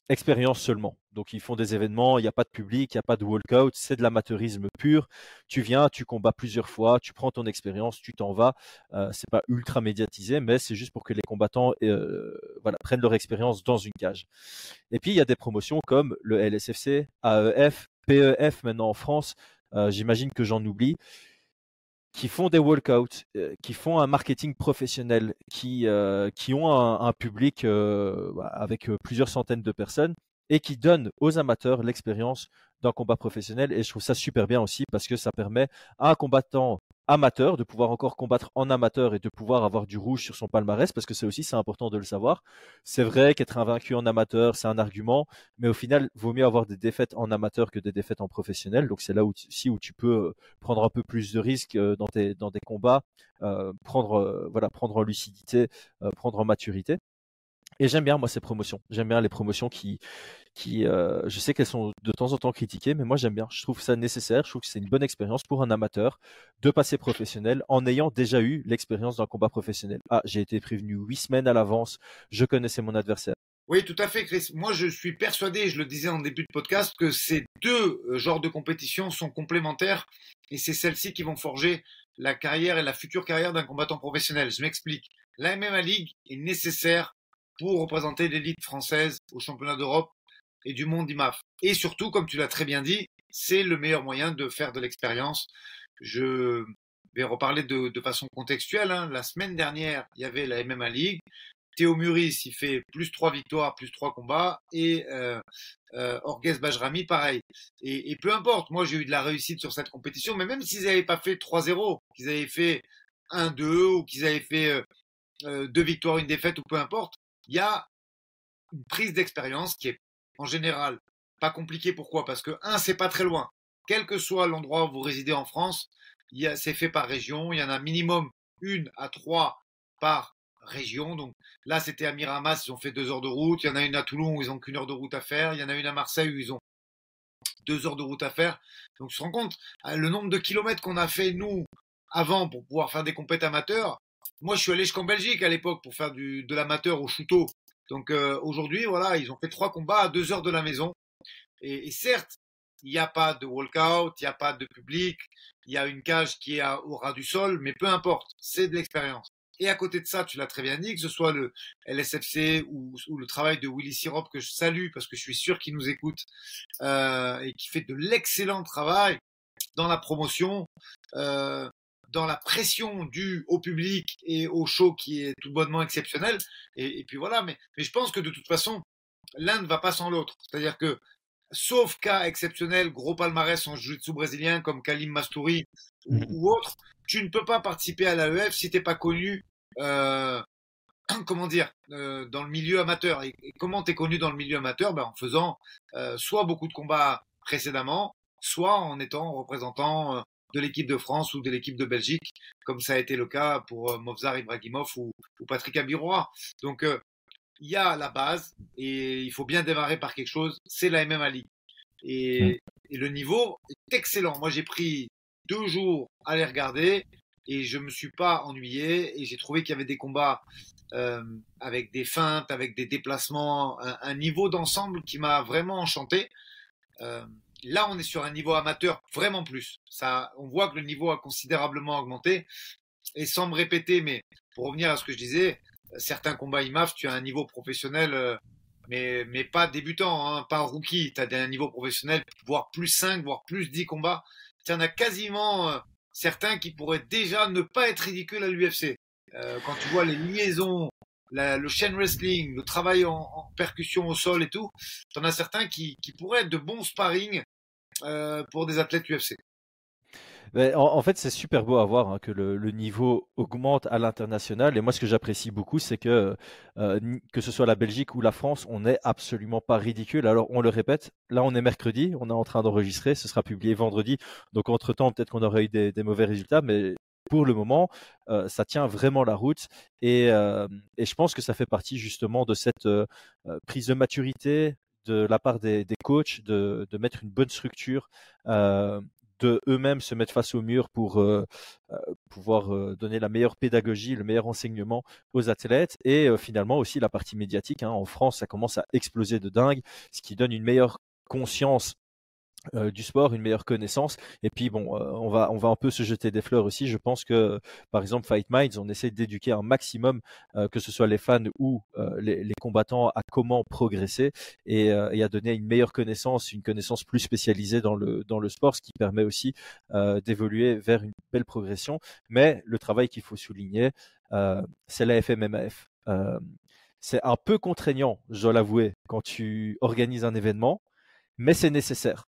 expérience seulement. Donc ils font des événements, il n'y a pas de public, il n'y a pas de walkout, c'est de l'amateurisme pur. Tu viens, tu combats plusieurs fois, tu prends ton expérience, tu t'en vas. Euh, c'est pas ultra médiatisé, mais c'est juste pour que les combattants euh, voilà, prennent leur expérience dans une cage. Et puis il y a des promotions comme le LSFC, AEF, PEF maintenant en France. Euh, j'imagine que j'en oublie qui font des walkouts, euh, qui font un marketing professionnel, qui, euh, qui ont un, public euh, avec plusieurs centaines de personnes et qui donnent aux amateurs l'expérience d'un combat professionnel. Et je trouve ça super bien aussi parce que ça permet à un combattant amateur de pouvoir encore combattre en amateur et de pouvoir avoir du rouge sur son palmarès parce que c'est aussi c'est important de le savoir. C'est vrai qu'être invaincu en amateur, c'est un argument, mais au final, vaut mieux avoir des défaites en amateur que des défaites en professionnel. Donc c'est là aussi où tu peux euh, prendre un peu plus de risques euh, dans tes dans des combats, euh, prendre voilà, prendre en lucidité, prendre en maturité. Et j'aime bien, moi, ces promotions. J'aime bien les promotions qui, qui euh, je sais qu'elles sont de temps en temps critiquées, mais moi, j'aime bien. Je trouve ça nécessaire. Je trouve que c'est une bonne expérience pour un amateur de passer professionnel en ayant déjà eu l'expérience d'un combat professionnel. Ah, j'ai été prévenu huit semaines à l'avance. Je connaissais mon adversaire.
Oui, tout à fait, Chris. Moi, je suis persuadé, je le disais en début de podcast, que ces deux euh, genres de compétitions sont complémentaires et c'est celles-ci qui vont forger la carrière et la future carrière d'un combattant professionnel. Je m'explique. La MMA League est nécessaire pour représenter l'élite française au championnat d'Europe et du monde d'IMAF. Et surtout, comme tu l'as très bien dit, c'est le meilleur moyen de faire de l'expérience. Je vais reparler de, façon contextuelle. Hein. La semaine dernière, il y avait la MMA League. Théo Muris, il fait plus trois victoires, plus trois combats, et euh, euh, Orges Bajrami, pareil. Et, peu importe, moi j'ai eu de la réussite sur cette compétition, mais même s'ils n'avaient pas fait 3-0, qu'ils avaient fait 1-2 ou qu'ils avaient fait euh, euh, deux victoires, une défaite ou peu importe, il y a une prise d'expérience qui est en général pas compliquée. Pourquoi? Parce que, un, c'est pas très loin. Quel que soit l'endroit où vous résidez en France, c'est fait par région. Il y en a minimum une à trois par région. Donc là, c'était à Miramas, ils ont fait deux heures de route. Il y en a une à Toulon où ils ont qu'une heure de route à faire. Il y en a une à Marseille où ils ont deux heures de route à faire. Donc, on se rend compte, euh, le nombre de kilomètres qu'on a fait, nous, avant, pour pouvoir faire des compètes amateurs. Moi, je suis allé jusqu'en Belgique à l'époque pour faire du, de l'amateur au chouteau. Donc euh, aujourd'hui, voilà, ils ont fait trois combats à deux heures de la maison. Et, certes, il n'y a pas de walkout, il n'y a pas de public, il y a une cage qui est au ras du sol, mais peu importe, c'est de l'expérience. Et à côté de ça, tu l'as très bien dit, que ce soit le LSFC ou, le travail de Willy Sirop, que je salue parce que je suis sûr qu'il nous écoute euh, et qui fait de l'excellent travail dans la promotion, euh, dans la pression due au public et au show qui est tout bonnement exceptionnel. Et, puis voilà, mais, mais je pense que de toute façon, l'un ne va pas sans l'autre. C'est-à-dire que, sauf cas exceptionnel, gros palmarès en jiu-jitsu brésilien comme Kalim Mastouri ou, ou, autre, tu ne peux pas participer à l'AEF si t'es pas connu, euh, comment dire, euh, dans le milieu amateur. Et, comment tu es connu dans le milieu amateur? Ben, En faisant euh, soit beaucoup de combats précédemment, soit en étant représentant euh, de l'équipe de France ou de l'équipe de Belgique, comme ça a été le cas pour euh, Movzar Ibrahimov ou, ou Patrick Abiroa. Donc, euh, il y a la base et il faut bien démarrer par quelque chose, c'est la MMA League. Et, mm. et le niveau est excellent. Moi, j'ai pris deux jours à les regarder et je me suis pas ennuyé et j'ai trouvé qu'il y avait des combats euh, avec des feintes, avec des déplacements, un, un niveau d'ensemble qui m'a vraiment enchanté. Euh, Là, on est sur un niveau amateur vraiment plus. Ça, on voit que le niveau a considérablement augmenté. Et sans me répéter, mais pour revenir à ce que je disais, certains combats IMAF, tu as un niveau professionnel, euh, mais, mais pas débutant, hein, pas rookie. Tu as un niveau professionnel, voire plus 5, voire plus 10 combats. Tu en as quasiment euh, certains qui pourraient déjà ne pas être ridicules à l'UFC. Euh, quand tu vois les liaisons le chain wrestling, le travail en, percussion au sol et tout, t'en as certains qui, pourraient être de bons sparring euh, pour des athlètes UFC.
en, fait, c'est super beau à voir hein, que le, niveau augmente à l'international. Et moi, ce que j'apprécie beaucoup, c'est que euh, que ce soit la Belgique ou la France, on n'est absolument pas ridicule. Alors, on le répète, là, on est mercredi, on est en train d'enregistrer, ce sera publié vendredi. Donc, entre-temps, peut-être qu'on aurait eu des, des, mauvais résultats, mais pour le moment, euh, ça tient vraiment la route. Euh, et, je pense que ça fait partie justement de cette euh, prise de maturité de la part des, coachs, de, mettre une bonne structure, de eux-mêmes se mettre face au mur pour pouvoir donner la meilleure pédagogie, le meilleur enseignement aux athlètes. Et finalement aussi la partie médiatique. Hein. En France, ça commence à exploser de dingue, ce qui donne une meilleure conscience euh, du sport, une meilleure connaissance. Et puis bon, euh, on va on va un peu se jeter des fleurs aussi. Je pense que par exemple Fight Minds, on essaie d'éduquer un maximum, euh, que ce soit les fans ou les, combattants, à comment progresser et, à donner une meilleure connaissance, une connaissance plus spécialisée dans le dans le sport, ce qui permet aussi d'évoluer vers une belle progression. Mais le travail qu'il faut souligner, c'est la FMMAF. c'est un peu contraignant, je dois l'avouer, quand tu organises un événement, mais c'est nécessaire.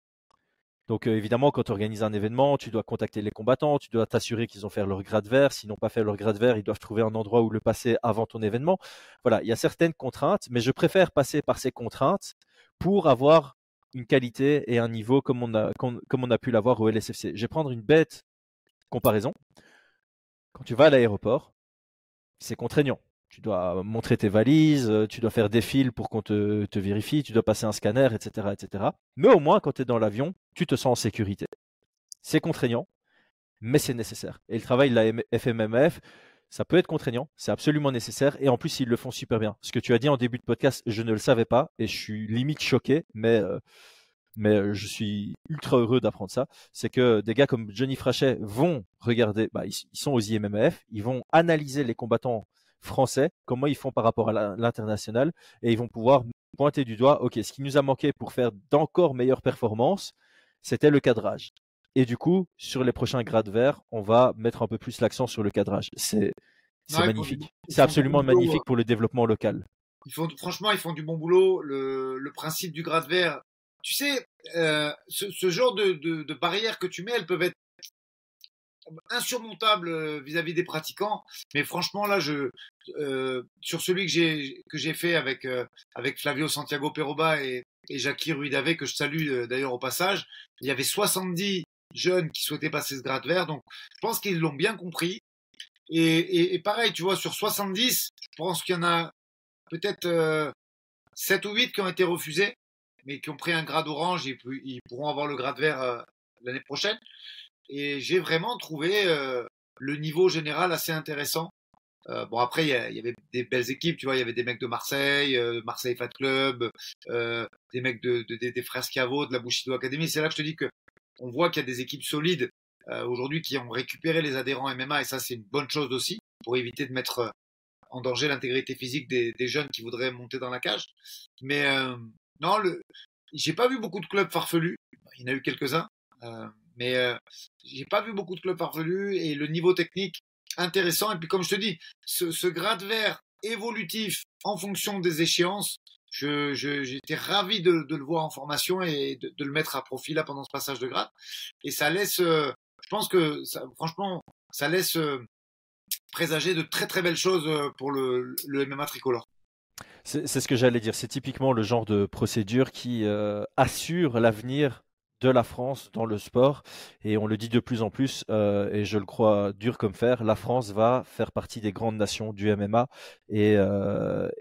Donc euh, évidemment, quand tu organises un événement, tu dois contacter les combattants, tu dois t'assurer qu'ils ont fait leur grade vert. S'ils n'ont pas fait leur grade vert, ils doivent trouver un endroit où le passer avant ton événement. Voilà, il y a certaines contraintes, mais je préfère passer par ces contraintes pour avoir une qualité et un niveau comme on a, comme, on a pu l'avoir au LSFC. Je vais prendre une bête comparaison. Quand tu vas à l'aéroport, c'est contraignant. Tu dois montrer tes valises, tu dois faire des fils pour qu'on te, te vérifie, tu dois passer un scanner, etc., etc. Mais au moins, quand tu es dans l'avion, tu te sens en sécurité. C'est contraignant, mais c'est nécessaire. Et le travail de la FMMF, ça peut être contraignant, c'est absolument nécessaire, et en plus ils le font super bien. Ce que tu as dit en début de podcast, je ne le savais pas, et je suis limite choqué, mais, euh, mais euh, je suis ultra heureux d'apprendre ça. C'est que des gars comme Johnny Frachet vont regarder, bah, ils, sont aux IMMF, ils vont analyser les combattants français, comment ils font par rapport à l'international, et ils vont pouvoir pointer du doigt, ok, ce qui nous a manqué pour faire d'encore meilleures performances, c'était le cadrage. Et du coup, sur les prochains grades verts, on va mettre un peu plus l'accent sur le cadrage. C'est magnifique. C'est absolument magnifique pour le développement local.
Ils font, franchement, ils font du bon boulot. Le, principe du grade vert, tu sais, euh, ce, genre de, barrières que tu mets, elles peuvent être insurmontables euh, vis-à-vis des pratiquants. Mais franchement, là, je, euh, sur celui que j'ai que j'ai fait avec avec Flavio Santiago Peroba et, et Jackie Ruidave, que je salue d'ailleurs au passage, il y avait 70 jeunes qui souhaitaient passer ce grade vert. Donc, je pense qu'ils l'ont bien compris. Et, pareil, tu vois, sur 70, je pense qu'il y en a peut-être euh, 7 ou 8 qui ont été refusés, mais qui ont pris un grade orange et ils pourront avoir le grade vert euh, l'année prochaine. Et j'ai vraiment trouvé euh, le niveau général assez intéressant. Euh, bon après il y, avait des belles équipes, tu vois, il y avait des mecs de Marseille, Marseille Fat Club, des mecs de, des frères Schiavo, de la Bushido Academy. C'est là que je te dis que on voit qu'il y a des équipes solides euh, aujourd'hui qui ont récupéré les adhérents MMA et ça c'est une bonne chose aussi pour éviter de mettre euh, en danger l'intégrité physique des, jeunes qui voudraient monter dans la cage. Mais euh, non, le, j'ai pas vu beaucoup de clubs farfelus. Il y en a eu quelques-uns, mais j'ai pas vu beaucoup de clubs farfelus et le niveau technique intéressant. Et puis comme je te dis, ce, ce grade vert évolutif en fonction des échéances, j'étais ravi de, le voir en formation et de, le mettre à profit là pendant ce passage de grade. Et ça laisse, euh, je pense que franchement, ça laisse euh, présager de très très belles choses euh, pour le, le MMA tricolore.
C'est ce que j'allais dire. C'est typiquement le genre de procédure qui assure l'avenir de la France dans le sport. Et on le dit de plus en plus, et je le crois dur comme fer, la France va faire partie des grandes nations du MMA et,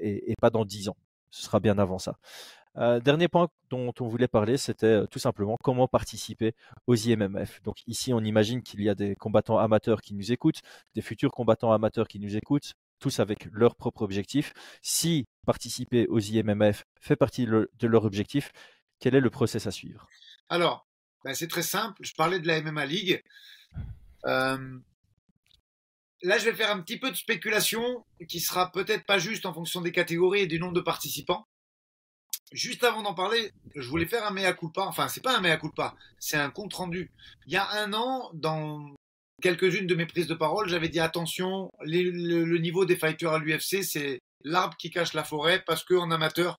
et, pas dans dix ans ce sera bien avant ça. Euh, dernier point dont on voulait parler, c'était euh, tout simplement comment participer aux IMMF. Donc ici, on imagine qu'il y a des combattants amateurs qui nous écoutent, des futurs combattants amateurs qui nous écoutent, tous avec leur propre objectif. Si participer aux IMMF fait partie de leur objectif, quel est le process à suivre?
Alors, ben, c'est très simple. Je parlais de la MMA League. Euh, là, je vais faire un petit peu de spéculation qui sera peut-être pas juste en fonction des catégories et du nombre de participants. Juste avant d'en parler, je voulais faire un mea culpa. Enfin, c'est pas un mea culpa, c'est un compte rendu. Il y a un an, dans quelques-unes de mes prises de parole, j'avais dit attention, le, niveau des fighters à l'UFC, c'est l'arbre qui cache la forêt parce qu'en amateur,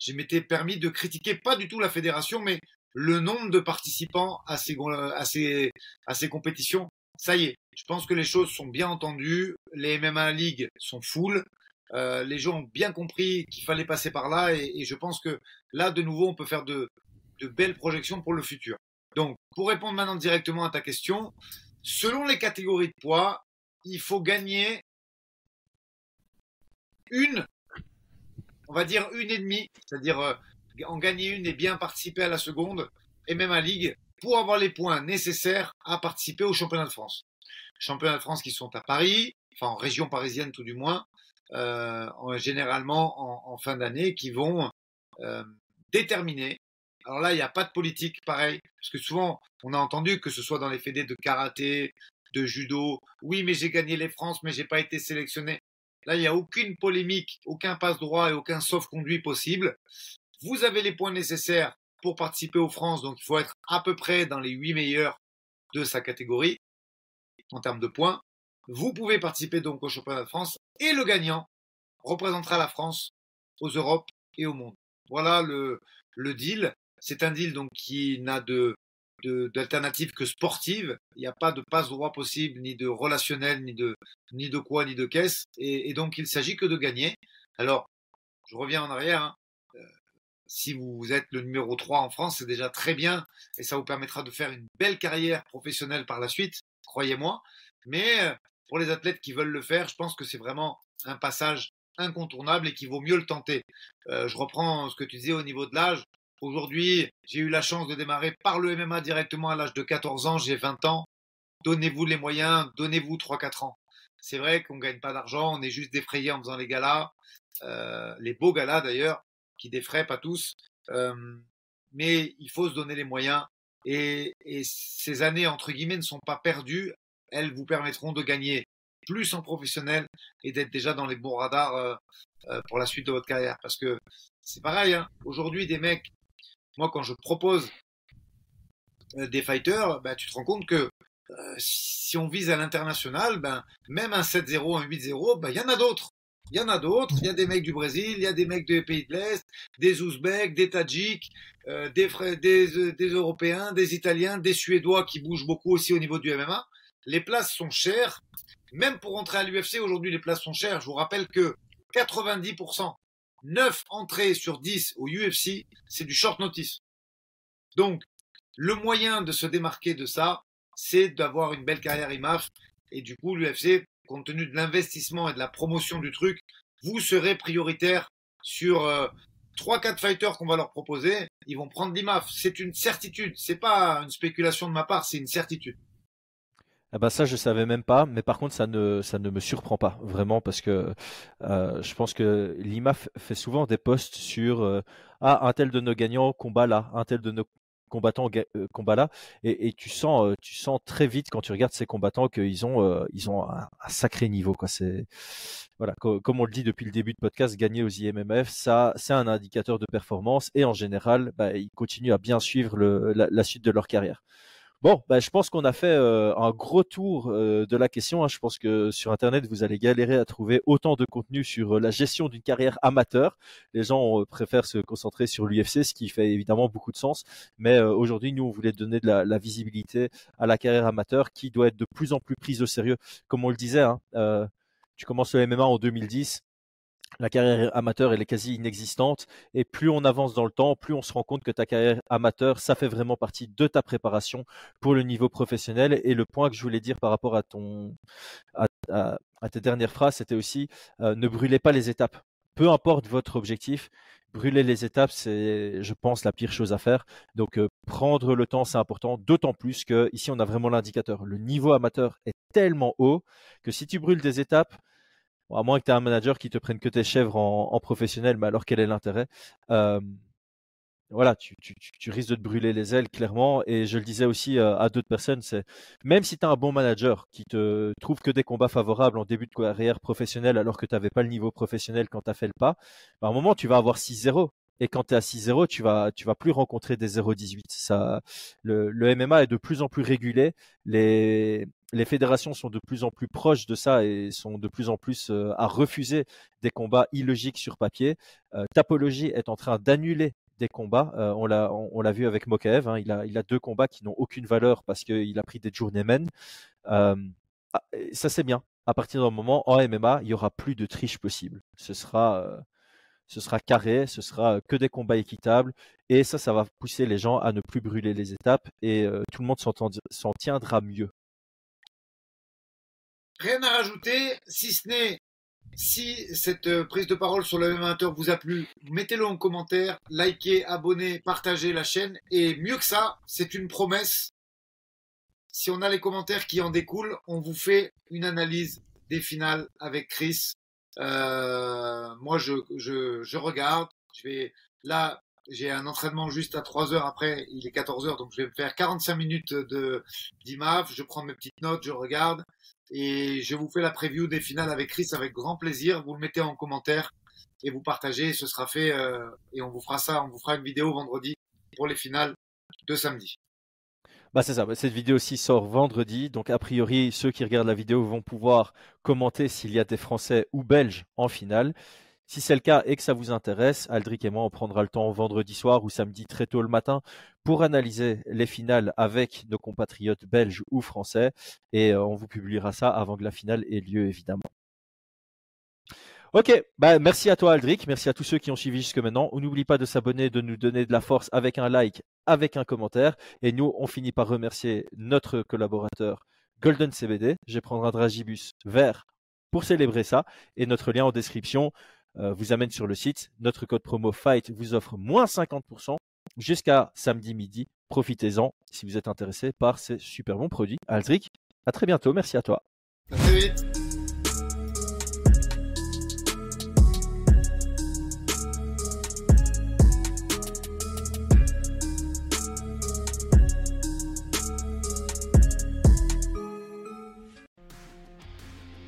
je m'étais permis de critiquer pas du tout la fédération, mais le nombre de participants à ces, à ces, à ces compétitions ça y est, je pense que les choses sont bien entendues, les MMA League sont full, euh, les gens ont bien compris qu'il fallait passer par là et, je pense que là, de nouveau, on peut faire de, belles projections pour le futur. Donc, pour répondre maintenant directement à ta question, selon les catégories de poids, il faut gagner une, on va dire une et demie, c'est-à-dire euh, en gagner une et bien participer à la seconde, et même à Ligue, pour avoir les points nécessaires à participer au championnat de France. Championnat de France qui sont à Paris, enfin en région parisienne tout du moins, euh, généralement en, fin d'année, qui vont euh, déterminer. Alors là, il n'y a pas de politique pareil, parce que souvent on a entendu que ce soit dans les fédés de karaté, de judo, oui mais j'ai gagné les France, mais j'ai pas été sélectionné. Là, il n'y a aucune polémique, aucun passe-droit et aucun sauf-conduit possible. Vous avez les points nécessaires pour participer aux France, donc il faut être à peu près dans les huit meilleurs de sa catégorie en termes de points. Vous pouvez participer donc au championnat de France et le gagnant représentera la France aux Europes et au monde. Voilà le, le deal. C'est un deal donc qui n'a de d'alternative que sportive. Il n'y a pas de passe droit possible, ni de relationnel, ni de ni de quoi, ni de caisse. Et, donc il s'agit que de gagner. Alors, je reviens en arrière. Hein si vous êtes le numéro 3 en France, c'est déjà très bien et ça vous permettra de faire une belle carrière professionnelle par la suite, croyez-moi. Mais euh, pour les athlètes qui veulent le faire, je pense que c'est vraiment un passage incontournable et qu'il vaut mieux le tenter. Euh, je reprends ce que tu disais au niveau de l'âge. Aujourd'hui, j'ai eu la chance de démarrer par le MMA directement à l'âge de 14 ans, j'ai 20 ans. Donnez-vous les moyens, donnez-vous 3-4 ans. C'est vrai qu'on ne gagne pas d'argent, on est juste défrayé en faisant les galas, euh, les beaux galas d'ailleurs, qui défraient pas tous. Euh, mais il faut se donner les moyens. Et, ces années, entre guillemets, ne sont pas perdues. Elles vous permettront de gagner plus en professionnel et d'être déjà dans les bons radars euh, pour la suite de votre carrière. Parce que c'est pareil, hein. aujourd'hui, des mecs, moi, quand je propose euh, des fighters, bah, tu te rends compte que si on vise à l'international, ben, même un 7-0, un 8-0, ben, il y en a d'autres. Il y en a d'autres. Il y a des mecs du Brésil, il y a des mecs des pays de l'Est, des Ouzbeks, des Tadjiks, euh, des, des, Européens, des Italiens, des Suédois qui bougent beaucoup aussi au niveau du MMA. Les places sont chères. Même pour entrer à l'UFC, aujourd'hui, les places sont chères. Je vous rappelle que 90%, 9 entrées sur 10 au UFC, c'est du short notice. Donc, le moyen de se démarquer de ça, c'est d'avoir une belle carrière IMAF. Et du coup, l'UFC, compte tenu de l'investissement et de la promotion du truc, vous serez prioritaire sur euh, trois, 4 fighters qu'on va leur proposer. Ils vont prendre l'IMAF. C'est une certitude. C'est pas une spéculation de ma part, c'est une certitude.
Ah bah ça je savais même pas, mais par contre ça ne ça ne me surprend pas vraiment parce que euh, je pense que l'IMAF fait souvent des posts sur euh, ah un tel de nos gagnants combat là, un tel de nos combattants euh, combat là, et, tu sens tu sens très vite quand tu regardes ces combattants qu'ils ont ils ont un, sacré niveau quoi. C'est voilà comme on le dit depuis le début de podcast, gagner aux IMMF ça c'est un indicateur de performance et en général bah, ils continuent à bien suivre le, la suite de leur carrière. Bon, bah, je pense qu'on a fait euh, un gros tour euh, de la question. Hein. Je pense que sur Internet, vous allez galérer à trouver autant de contenu sur euh, la gestion d'une carrière amateur. Les gens préfèrent se concentrer sur l'UFC, ce qui fait évidemment beaucoup de sens. Mais aujourd'hui, nous, on voulait donner de la, visibilité à la carrière amateur qui doit être de plus en plus prise au sérieux. Comme on le disait, hein, tu commences le MMA en 2010 la carrière amateur, elle est quasi inexistante. Et plus on avance dans le temps, plus on se rend compte que ta carrière amateur, ça fait vraiment partie de ta préparation pour le niveau professionnel. Et le point que je voulais dire par rapport à ton, à, tes dernières phrases, c'était aussi euh, ne brûlez pas les étapes. Peu importe votre objectif, brûler les étapes, c'est, je pense, la pire chose à faire. Donc, euh, prendre le temps, c'est important. D'autant plus que ici, on a vraiment l'indicateur. Le niveau amateur est tellement haut que si tu brûles des étapes, à moins que tu aies un manager qui te prenne que tes chèvres en, professionnel, mais alors quel est l'intérêt? Voilà, tu, risques de te brûler les ailes, clairement. Et je le disais aussi euh, à d'autres personnes, c'est même si tu as un bon manager qui te trouve que des combats favorables en début de carrière professionnelle, alors que tu n'avais pas le niveau professionnel quand tu as fait le pas, bah, à un moment, tu vas avoir 6-0. Et quand tu es à 6-0, tu vas, tu vas plus rencontrer des 0-18. Ça, le, MMA est de plus en plus régulé. Les, les fédérations sont de plus en plus proches de ça et sont de plus en plus euh, à refuser des combats illogiques sur papier. Euh, Tapology est en train d'annuler des combats. Euh, on l'a on, vu avec Mokaev. Hein. il, a, il a deux combats qui n'ont aucune valeur parce qu'il a pris des journeymen. Ah, ça c'est bien. À partir d'un moment, en MMA, il y aura plus de triche possible. Ce sera ce sera carré, ce sera que des combats équitables, et ça, ça va pousser les gens à ne plus brûler les étapes, et tout le monde s'en tiendra mieux.
Rien à rajouter, si ce n'est si cette prise de parole sur le même vous a plu, mettez-le en commentaire, likez, abonnez, partagez la chaîne. Et mieux que ça, c'est une promesse. Si on a les commentaires qui en découlent, on vous fait une analyse des finales avec Chris. Euh, moi, je, je, je regarde. Je vais là, j'ai un entraînement juste à 3 heures après, il est 14 heures, donc je vais me faire 45 minutes de d'IMAF. Je prends mes petites notes, je regarde et je vous fais la preview des finales avec Chris avec grand plaisir. Vous le mettez en commentaire et vous partagez. Ce sera fait euh, et on vous fera ça. On vous fera une vidéo vendredi pour les finales de samedi.
Bah c'est ça, cette vidéo aussi sort vendredi, donc a priori ceux qui regardent la vidéo vont pouvoir commenter s'il y a des Français ou Belges en finale. Si c'est le cas et que ça vous intéresse, Aldric et moi, on prendra le temps vendredi soir ou samedi très tôt le matin pour analyser les finales avec nos compatriotes belges ou français. Et euh, on vous publiera ça avant que la finale ait lieu, évidemment. Ok, bah merci à toi Aldric, merci à tous ceux qui ont suivi jusque maintenant. On n'oublie pas de s'abonner, de nous donner de la force avec un like, avec un commentaire. Et nous, on finit par remercier notre collaborateur
Golden CBD. Je vais prendre un Dragibus vert pour célébrer ça. Et notre lien en description euh, vous amène sur le site. Notre code promo FIGHT vous offre moins 50% jusqu'à samedi midi. Profitez-en si vous êtes intéressé par ces super bons produits. Aldric, à très bientôt. Merci à toi.